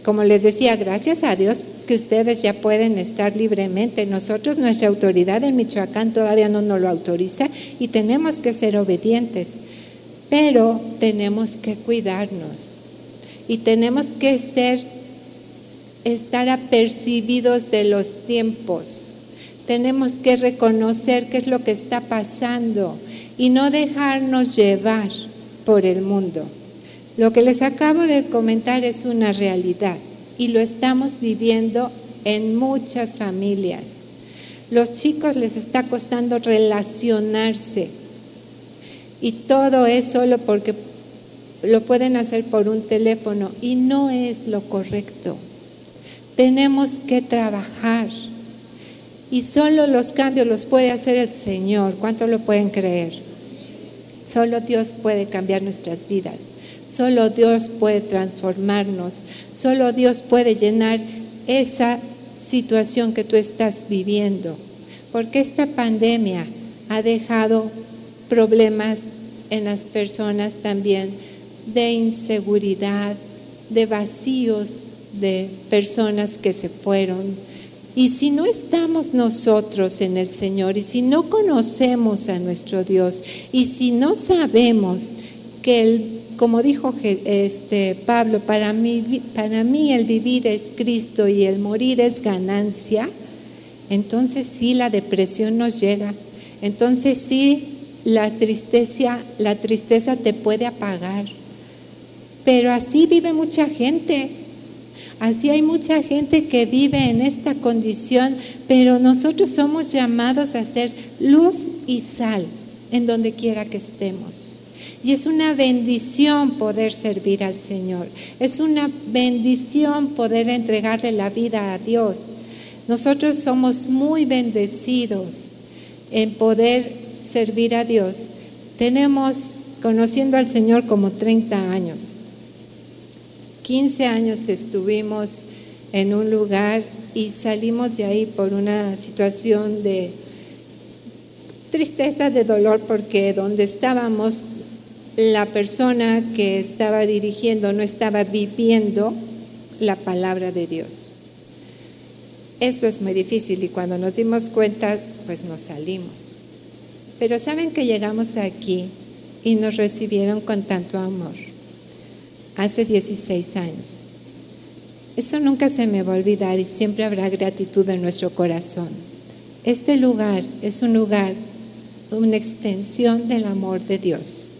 como les decía, gracias a Dios que ustedes ya pueden estar libremente. Nosotros, nuestra autoridad en Michoacán todavía no nos lo autoriza y tenemos que ser obedientes, pero tenemos que cuidarnos y tenemos que ser, estar apercibidos de los tiempos. Tenemos que reconocer qué es lo que está pasando y no dejarnos llevar por el mundo. Lo que les acabo de comentar es una realidad y lo estamos viviendo en muchas familias. Los chicos les está costando relacionarse y todo es solo porque lo pueden hacer por un teléfono y no es lo correcto. Tenemos que trabajar y solo los cambios los puede hacer el Señor. ¿Cuánto lo pueden creer? Solo Dios puede cambiar nuestras vidas. Solo Dios puede transformarnos, solo Dios puede llenar esa situación que tú estás viviendo, porque esta pandemia ha dejado problemas en las personas también de inseguridad, de vacíos de personas que se fueron. Y si no estamos nosotros en el Señor y si no conocemos a nuestro Dios y si no sabemos que el como dijo este Pablo, para mí, para mí el vivir es Cristo y el morir es ganancia, entonces sí la depresión nos llega. Entonces sí la tristeza, la tristeza te puede apagar. Pero así vive mucha gente. Así hay mucha gente que vive en esta condición, pero nosotros somos llamados a ser luz y sal en donde quiera que estemos. Y es una bendición poder servir al Señor. Es una bendición poder entregarle la vida a Dios. Nosotros somos muy bendecidos en poder servir a Dios. Tenemos conociendo al Señor como 30 años. 15 años estuvimos en un lugar y salimos de ahí por una situación de tristeza, de dolor, porque donde estábamos la persona que estaba dirigiendo no estaba viviendo la palabra de Dios. Eso es muy difícil y cuando nos dimos cuenta, pues nos salimos. Pero saben que llegamos aquí y nos recibieron con tanto amor. Hace 16 años. Eso nunca se me va a olvidar y siempre habrá gratitud en nuestro corazón. Este lugar es un lugar, una extensión del amor de Dios.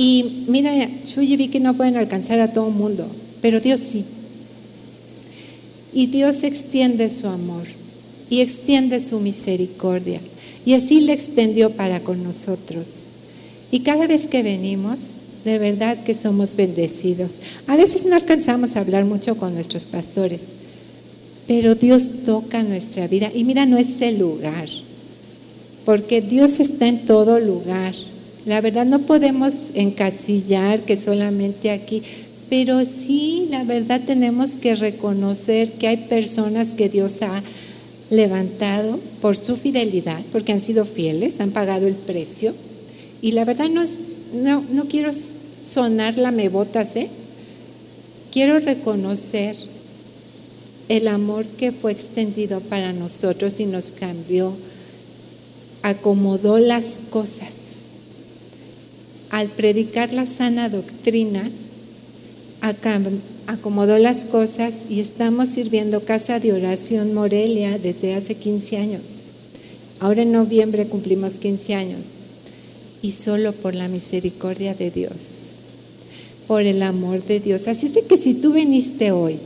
Y mira, Chuy vi que no pueden alcanzar a todo el mundo, pero Dios sí. Y Dios extiende su amor y extiende su misericordia. Y así le extendió para con nosotros. Y cada vez que venimos, de verdad que somos bendecidos. A veces no alcanzamos a hablar mucho con nuestros pastores, pero Dios toca nuestra vida. Y mira, no es el lugar, porque Dios está en todo lugar. La verdad no podemos encasillar que solamente aquí, pero sí, la verdad tenemos que reconocer que hay personas que Dios ha levantado por su fidelidad, porque han sido fieles, han pagado el precio. Y la verdad no, no, no quiero sonar la mebotas, ¿eh? Quiero reconocer el amor que fue extendido para nosotros y nos cambió, acomodó las cosas al predicar la sana doctrina, acomodó las cosas y estamos sirviendo Casa de Oración Morelia desde hace 15 años. Ahora en noviembre cumplimos 15 años y solo por la misericordia de Dios, por el amor de Dios. Así es que si tú viniste hoy,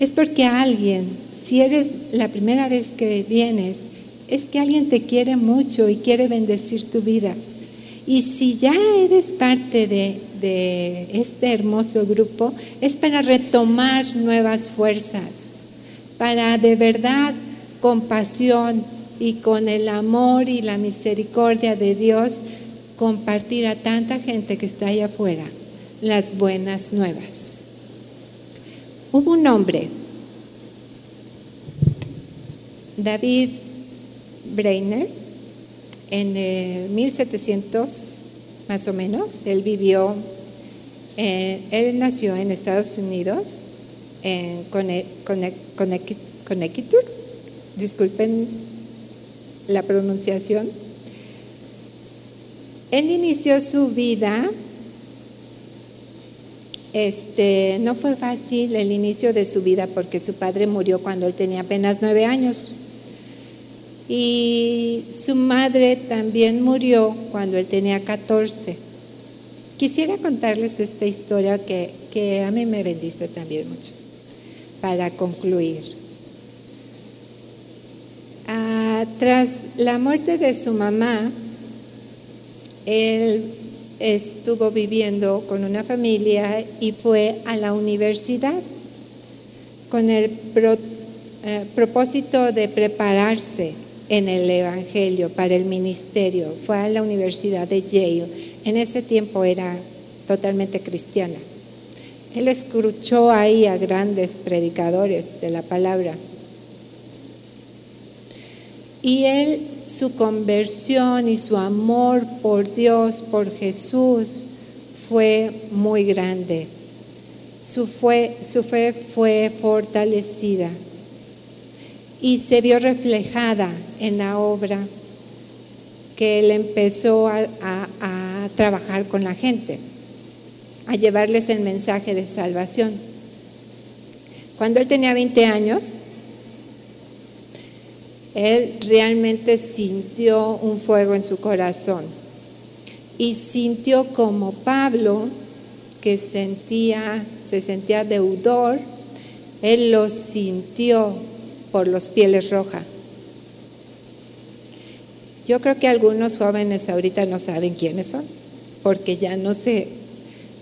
es porque alguien, si eres la primera vez que vienes, es que alguien te quiere mucho y quiere bendecir tu vida. Y si ya eres parte de, este hermoso grupo, es para retomar nuevas fuerzas, para de verdad con pasión y con el amor y la misericordia de Dios compartir a tanta gente que está allá afuera las buenas nuevas. Hubo un hombre, David Breiner, en el 1700 más o menos. Él vivió, eh, él nació en Estados Unidos, en Connecticut, disculpen la pronunciación. Él inició su vida, este, no fue fácil el inicio de su vida porque su padre murió cuando él tenía apenas nueve años. Y su madre también murió cuando él tenía 14. Quisiera contarles esta historia que, a mí me bendice también mucho, para concluir. Ah, tras la muerte de su mamá, él estuvo viviendo con una familia y fue a la universidad con el eh, propósito de prepararse en el Evangelio para el ministerio. Fue a la Universidad de Yale. En ese tiempo era totalmente cristiana. Él escuchó ahí a grandes predicadores de la palabra. Y él, su conversión y su amor por Dios, por Jesús, fue muy grande. su, su fe fue fortalecida y se vio reflejada en la obra que él empezó a, trabajar con la gente, a llevarles el mensaje de salvación. Cuando él tenía 20 años, él realmente sintió un fuego en su corazón y sintió como Pablo, que sentía, se sentía deudor, él lo sintió por los pieles rojas. Yo creo que algunos jóvenes ahorita no saben quiénes son, porque ya no se,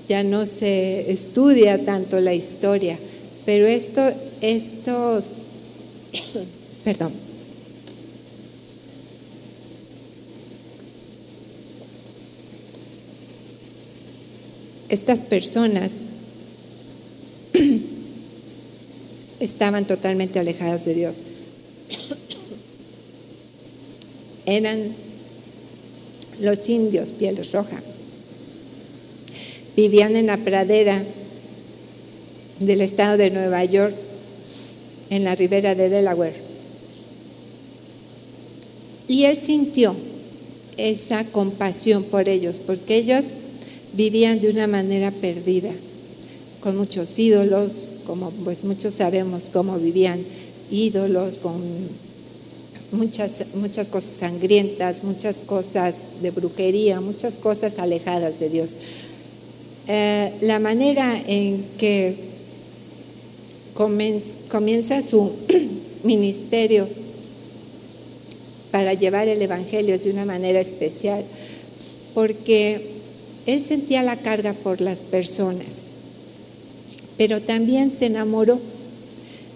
ya no se estudia tanto la historia. Pero esto, estos, perdón, estas personas estaban totalmente alejadas de Dios. Eran los indios, pieles roja. Vivían en la pradera del estado de Nueva York, en la ribera de Delaware. Y él sintió esa compasión por ellos, porque ellos vivían de una manera perdida, con muchos ídolos, como pues muchos sabemos cómo vivían ídolos, con muchas, muchas cosas sangrientas, muchas cosas de brujería, muchas cosas alejadas de Dios. Eh, la manera en que comienza su ministerio para llevar el Evangelio es de una manera especial, porque él sentía la carga por las personas, pero también se enamoró,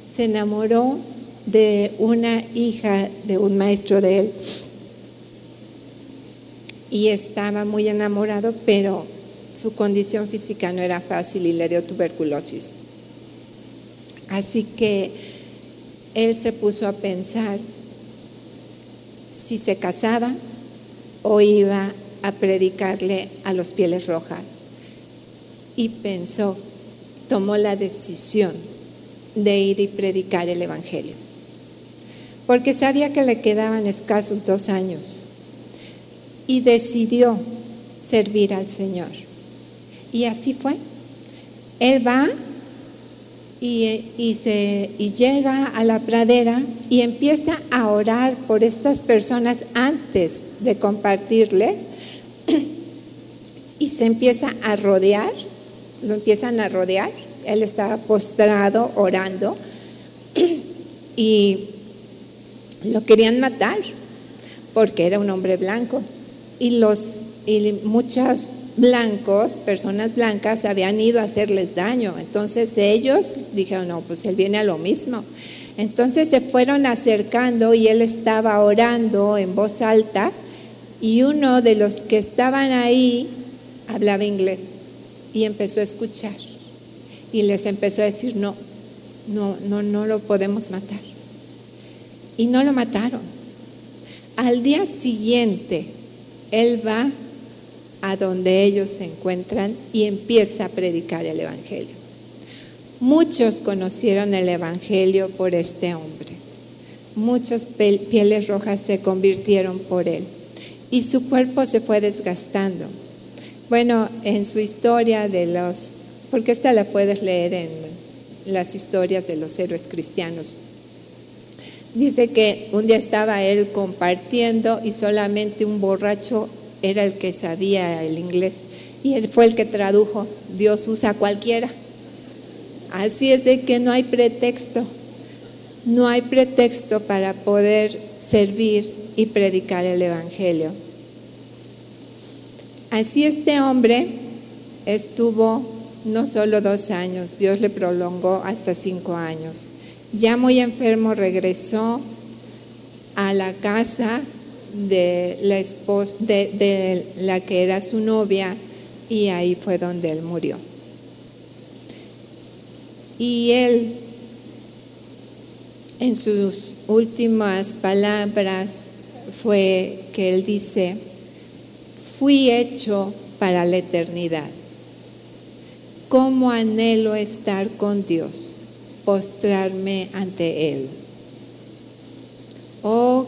se enamoró de una hija de un maestro de él y estaba muy enamorado, pero su condición física no era fácil y le dio tuberculosis. Así que él se puso a pensar si se casaba o iba a predicarle a los pieles rojas. Y pensó, tomó la decisión de ir y predicar el Evangelio. Porque sabía que le quedaban escasos dos años. Y decidió servir al Señor. Y así fue. Él va y, y llega a la pradera y empieza a orar por estas personas antes de compartirles y se empieza a rodear, lo empiezan a rodear, él estaba postrado orando. Y lo querían matar porque era un hombre blanco. Y los y muchos blancos, personas blancas habían ido a hacerles daño, entonces ellos dijeron, "No, pues él viene a lo mismo." Entonces se fueron acercando y él estaba orando en voz alta. Y uno de los que estaban ahí hablaba inglés y empezó a escuchar y les empezó a decir, no, no, no, no lo podemos matar. Y no lo mataron. Al día siguiente, él va a donde ellos se encuentran y empieza a predicar el Evangelio. Muchos conocieron el Evangelio por este hombre. Muchos pieles rojas se convirtieron por él y su cuerpo se fue desgastando. Bueno, en su historia de los, porque esta la puedes leer en las historias de los héroes cristianos. Dice que un día estaba él compartiendo y solamente un borracho era el que sabía el inglés y él fue el que tradujo. Dios usa a cualquiera. Así es de que no hay pretexto, no hay pretexto para poder servir y predicar el Evangelio. Así este hombre estuvo no solo dos años, Dios le prolongó hasta cinco años. Ya muy enfermo regresó a la casa de la esposa, de, de la que era su novia y ahí fue donde él murió. Y él en sus últimas palabras fue que él dice, fui hecho para la eternidad. cómo anhelo estar con Dios, postrarme ante Él. Oh,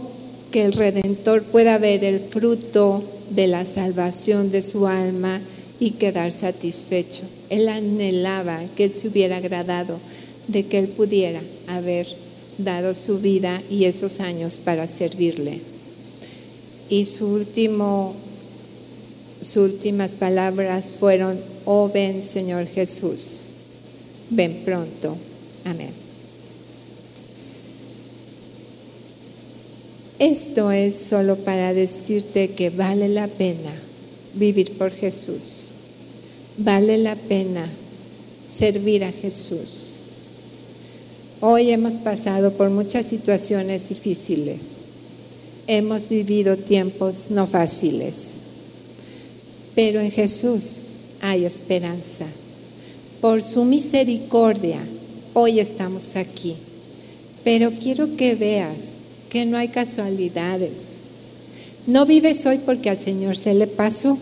que el Redentor pueda ver el fruto de la salvación de su alma y quedar satisfecho. Él anhelaba que Él se hubiera agradado de que Él pudiera haber dado su vida y esos años para servirle. Y su último, sus últimas palabras fueron, oh ven Señor Jesús, ven pronto. Amén. Esto es solo para decirte que vale la pena vivir por Jesús. Vale la pena servir a Jesús. Hoy hemos pasado por muchas situaciones difíciles. Hemos vivido tiempos no fáciles. Pero en Jesús hay esperanza. Por su misericordia, hoy estamos aquí. Pero quiero que veas que no hay casualidades. No vives hoy porque al Señor se le pasó.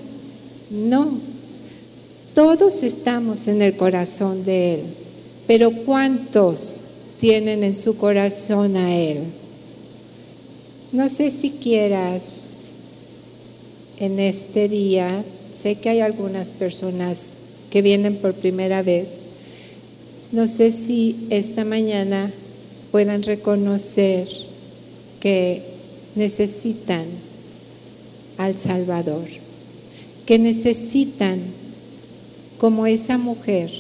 No. Todos estamos en el corazón de Él. Pero ¿cuántos tienen en su corazón a Él? No sé si quieras en este día, sé que hay algunas personas que vienen por primera vez. No sé si esta mañana puedan reconocer que necesitan al Salvador, que necesitan, como esa mujer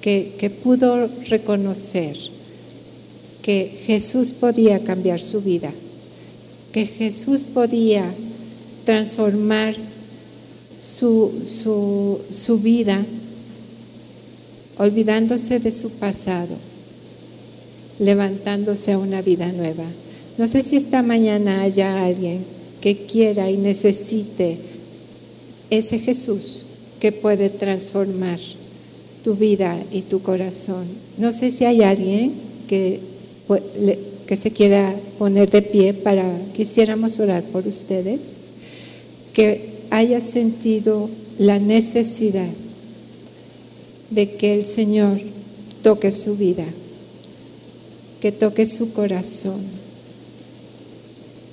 que, pudo reconocer que Jesús podía cambiar su vida, que Jesús podía transformar su, su, su, vida, olvidándose de su pasado, levantándose a una vida nueva. No sé si esta mañana haya alguien que quiera y necesite ese Jesús que puede transformar tu vida y tu corazón. No sé si hay alguien que, que se quiera poner de pie para quisiéramos orar por ustedes, que haya sentido la necesidad de que el Señor toque su vida, que toque su corazón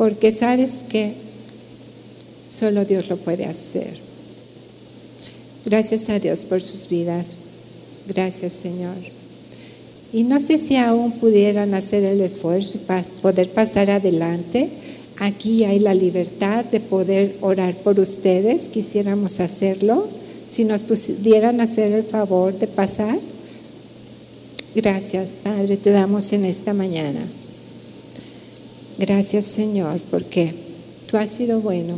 porque sabes que solo Dios lo puede hacer. Gracias a Dios por sus vidas. Gracias Señor. Y no sé si aún pudieran hacer el esfuerzo y poder pasar adelante. Aquí hay la libertad de poder orar por ustedes. Quisiéramos hacerlo. Si nos pudieran hacer el favor de pasar. Gracias, Padre, te damos en esta mañana. Gracias Señor, porque tú has sido bueno.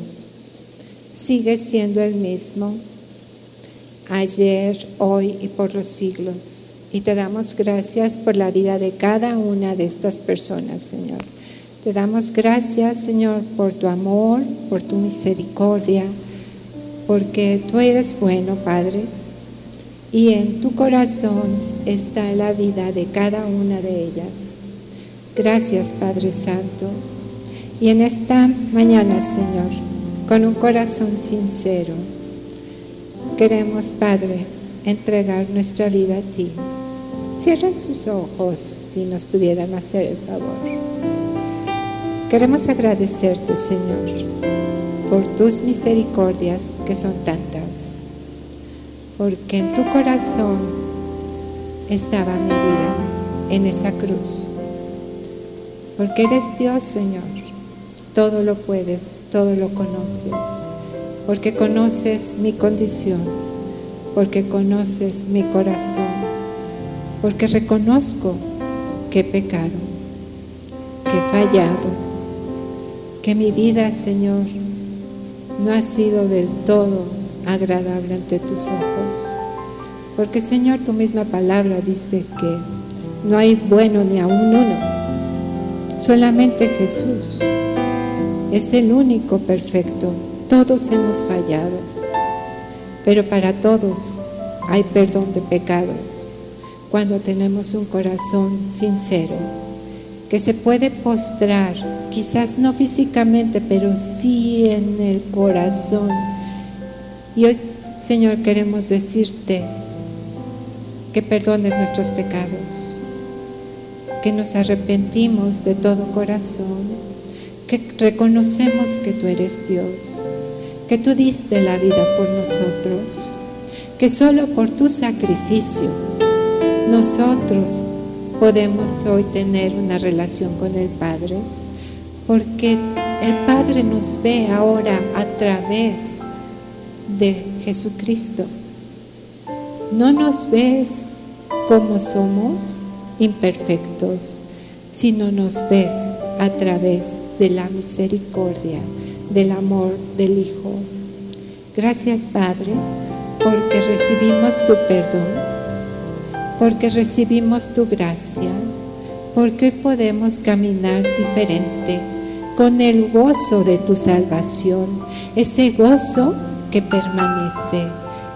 Sigues siendo el mismo ayer, hoy y por los siglos. Y te damos gracias por la vida de cada una de estas personas, Señor. Te damos gracias, Señor, por tu amor, por tu misericordia, porque tú eres bueno, Padre. Y en tu corazón está la vida de cada una de ellas. Gracias Padre Santo. Y en esta mañana, Señor, con un corazón sincero, queremos, Padre, entregar nuestra vida a ti. Cierren sus ojos si nos pudieran hacer el favor. Queremos agradecerte, Señor, por tus misericordias que son tantas, porque en tu corazón estaba mi vida en esa cruz porque eres Dios, Señor. Todo lo puedes, todo lo conoces, porque conoces mi condición, porque conoces mi corazón, porque reconozco que he pecado, que he fallado, que mi vida, Señor, no ha sido del todo agradable ante tus ojos. Porque, Señor, tu misma palabra dice que no hay bueno ni aún uno Solamente Jesús es el único perfecto. Todos hemos fallado, pero para todos hay perdón de pecados cuando tenemos un corazón sincero que se puede postrar, quizás no físicamente, pero sí en el corazón. Y hoy, Señor, queremos decirte que perdones nuestros pecados, que nos arrepentimos de todo corazón, que reconocemos que tú eres Dios, que tú diste la vida por nosotros, que solo por tu sacrificio nosotros podemos hoy tener una relación con el Padre, porque el Padre nos ve ahora a través de Jesucristo. No nos ves como somos, imperfectos, sino nos ves a través de la misericordia, del amor del Hijo. Gracias Padre, porque recibimos tu perdón porque recibimos tu gracia, porque hoy podemos caminar diferente con el gozo de tu salvación, ese gozo que permanece,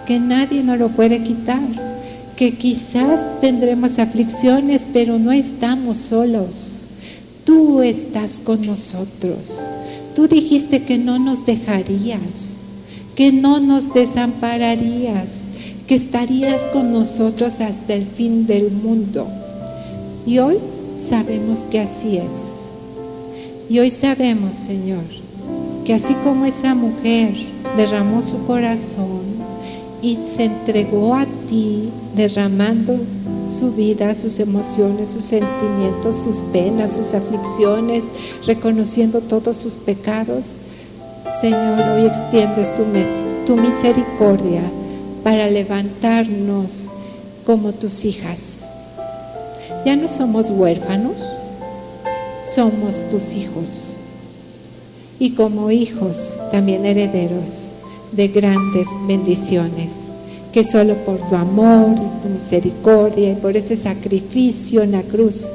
que nadie nos lo puede quitar, que quizás tendremos aflicciones, pero no estamos solos. Tú estás con nosotros. Tú dijiste que no nos dejarías, que no nos desampararías, que estarías con nosotros hasta el fin del mundo. Y hoy sabemos que así es. Y hoy sabemos, Señor, que así como esa mujer derramó su corazón y se entregó a ti, derramando su vida, sus emociones, sus sentimientos, sus penas, sus aflicciones, reconociendo todos sus pecados, Señor, hoy extiendes tu, misericordia para levantarnos como tus hijas. Ya no somos huérfanos, somos tus hijos. Y como hijos, también herederos de grandes bendiciones, que solo por tu amor y tu misericordia y por ese sacrificio en la cruz,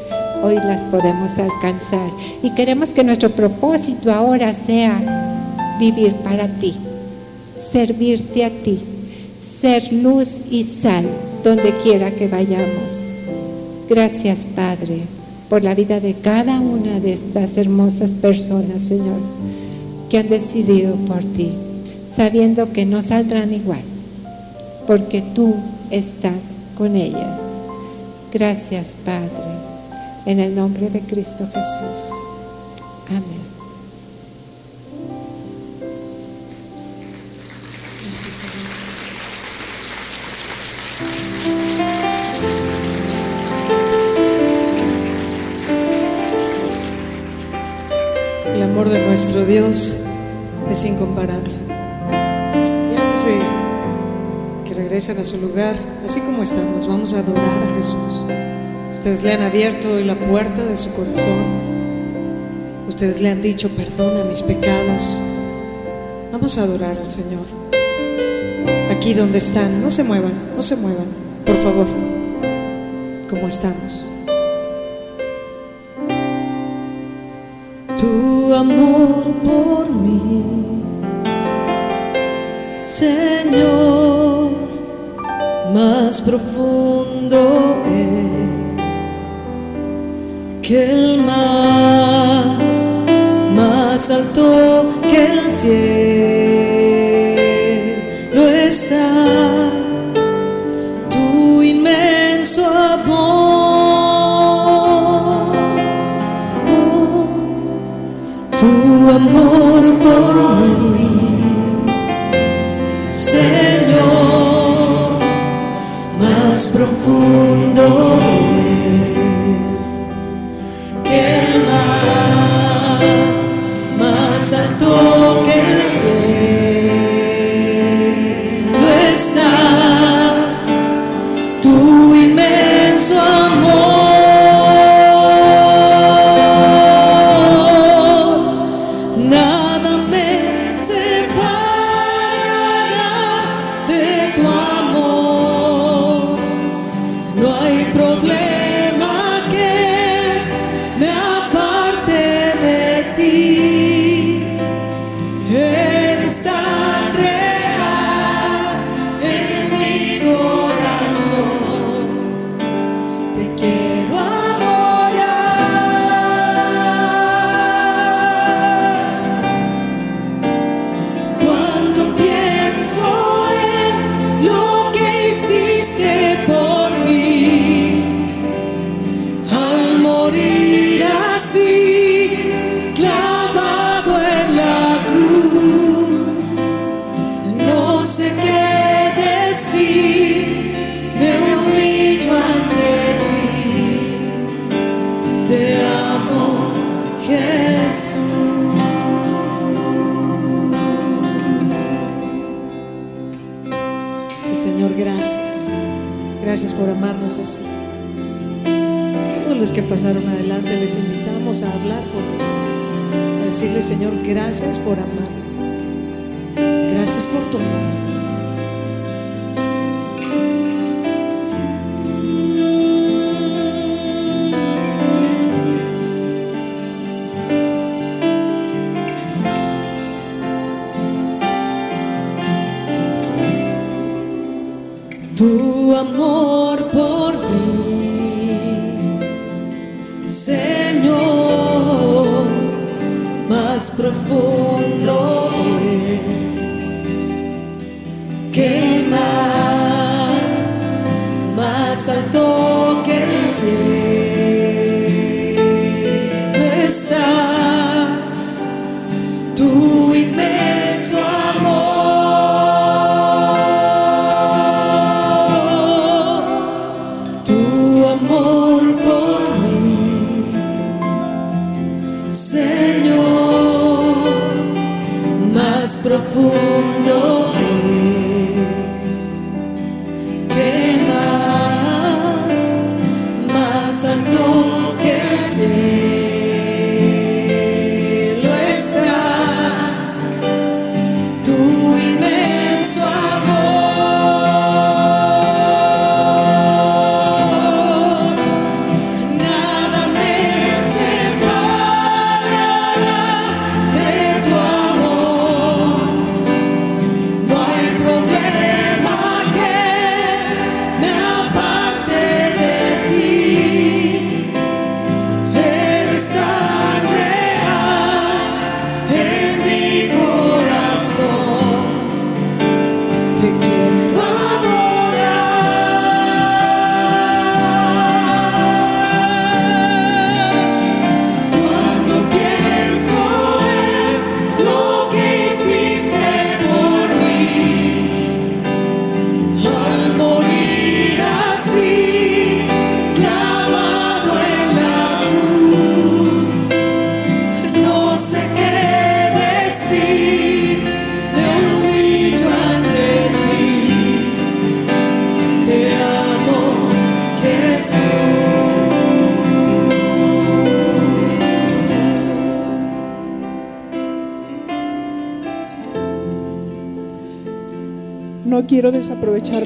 hoy las podemos alcanzar. Y queremos que nuestro propósito ahora sea vivir para ti, servirte a ti ser luz y sal donde quiera que vayamos. Gracias, Padre, por la vida de cada una de estas hermosas personas, Señor, que han decidido por ti, sabiendo que no saldrán igual, porque tú estás con ellas. Gracias, Padre, en el nombre de Cristo Jesús. Amén. Nuestro Dios es incomparable. Y antes de que regresen a su lugar, así como estamos, vamos a adorar a Jesús. Ustedes le han abierto hoy la puerta de su corazón. Ustedes le han dicho, perdona mis pecados. Vamos a adorar al Señor. Aquí donde están, no se muevan, no se muevan, por favor, como estamos. Amor por mí, Señor, más profundo es que el mar, más alto que el cielo está.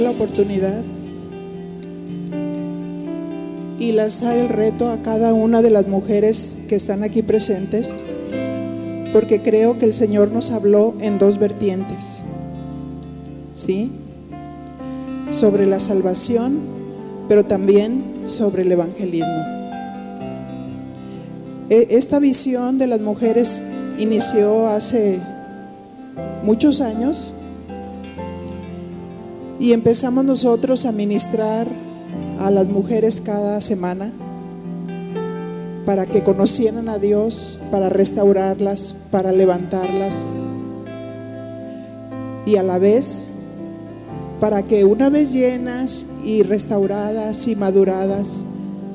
La oportunidad y lanzar el reto a cada una de las mujeres que están aquí presentes, porque creo que el Señor nos habló en dos vertientes, ¿sí? Sobre la salvación, pero también sobre el evangelismo. E- Esta visión de las mujeres inició hace muchos años y empezamos nosotros a ministrar a las mujeres cada semana para que conocieran a Dios, para restaurarlas, para levantarlas y a la vez para que una vez llenas y restauradas y maduradas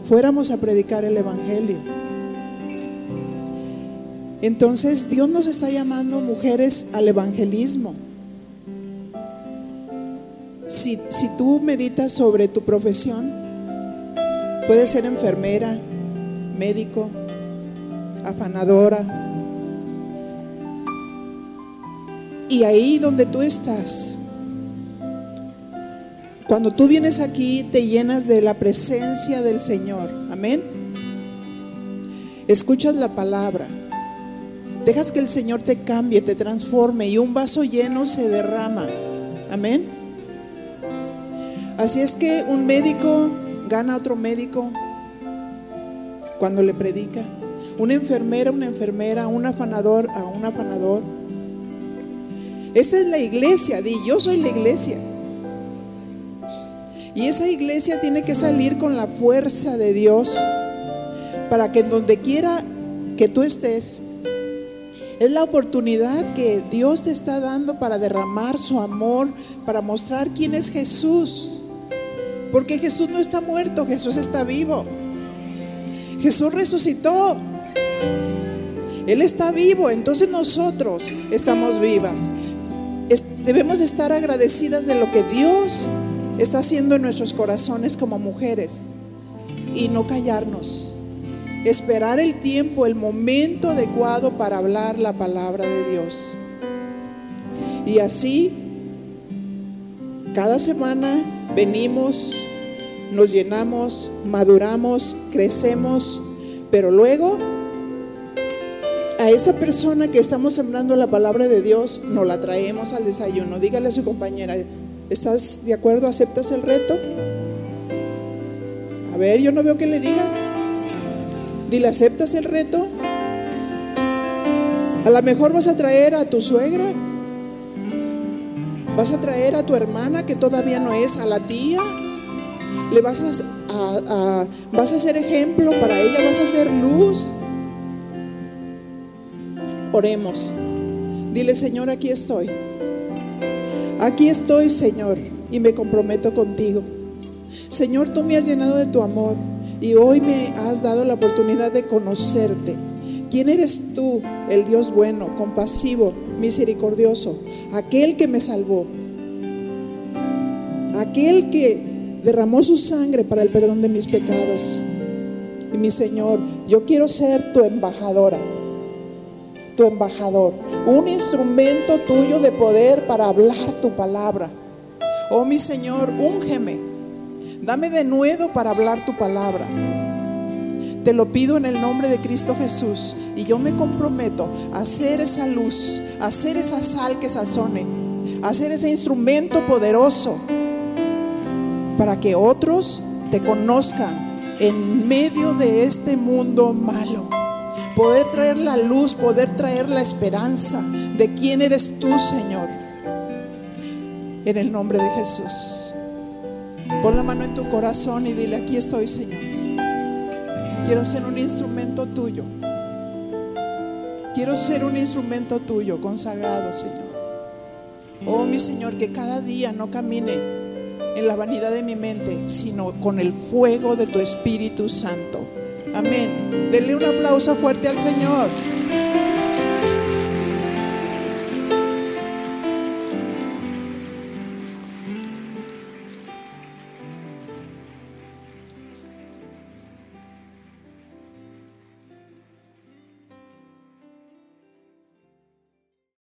fuéramos a predicar el Evangelio. Entonces Dios nos está llamando mujeres al evangelismo. Si, si tú meditas sobre tu profesión, puedes ser enfermera, médico, afanadora. Y ahí donde tú estás, cuando tú vienes aquí, te llenas de la presencia del Señor. Amén. Escuchas la palabra. Dejas que el Señor te cambie, te transforme y un vaso lleno se derrama. Amén. Así es que un médico gana a otro médico cuando le predica. Una enfermera, una enfermera, un afanador a un afanador. Esa es la iglesia, di, yo soy la iglesia. Y esa iglesia tiene que salir con la fuerza de Dios para que en donde quiera que tú estés, es la oportunidad que Dios te está dando para derramar su amor, para mostrar quién es Jesús. Porque Jesús no está muerto, Jesús está vivo. Jesús resucitó. Él está vivo, entonces nosotros estamos vivas. debemos estar agradecidas de lo que Dios está haciendo en nuestros corazones como mujeres y no callarnos. Esperar el tiempo, el momento adecuado para hablar la palabra de Dios. Y así, cada semana venimos, nos llenamos, maduramos, crecemos, pero luego a esa persona que estamos sembrando la palabra de Dios, nos la traemos al desayuno. Dígale a su compañera, ¿estás de acuerdo? ¿Aceptas el reto? A ver, yo no veo que le digas. Dile, ¿aceptas el reto? A lo mejor vas a traer a tu suegra. Vas a traer a tu hermana que todavía no es, a la tía. Le vas a, vas a ser ejemplo para ella, vas a ser luz. Oremos. Dile, Señor, aquí estoy. Aquí estoy, Señor, y me comprometo contigo. Señor, tú me has llenado de tu amor y hoy me has dado la oportunidad de conocerte. ¿Quién eres tú, el Dios bueno, compasivo, misericordioso, aquel que me salvó? Aquel que derramó su sangre para el perdón de mis pecados. Y mi Señor, yo quiero ser tu embajadora tu embajador, un instrumento tuyo de poder para hablar tu palabra. Oh mi Señor, úngeme, dame de nuevo para hablar tu palabra. Te lo pido en el nombre de Cristo Jesús y yo me comprometo a hacer esa luz, a hacer esa sal que sazone, a hacer ese instrumento poderoso para que otros te conozcan en medio de este mundo malo poder traer la luz, poder traer la esperanza de quién eres tú, Señor. En el nombre de Jesús. Pon la mano en tu corazón y dile, aquí estoy, Señor. Quiero ser un instrumento tuyo. Quiero ser un instrumento tuyo, consagrado, Señor. Oh, mi Señor, que cada día no camine en la vanidad de mi mente, sino con el fuego de tu Espíritu Santo. Amén. Denle un aplauso fuerte al Señor.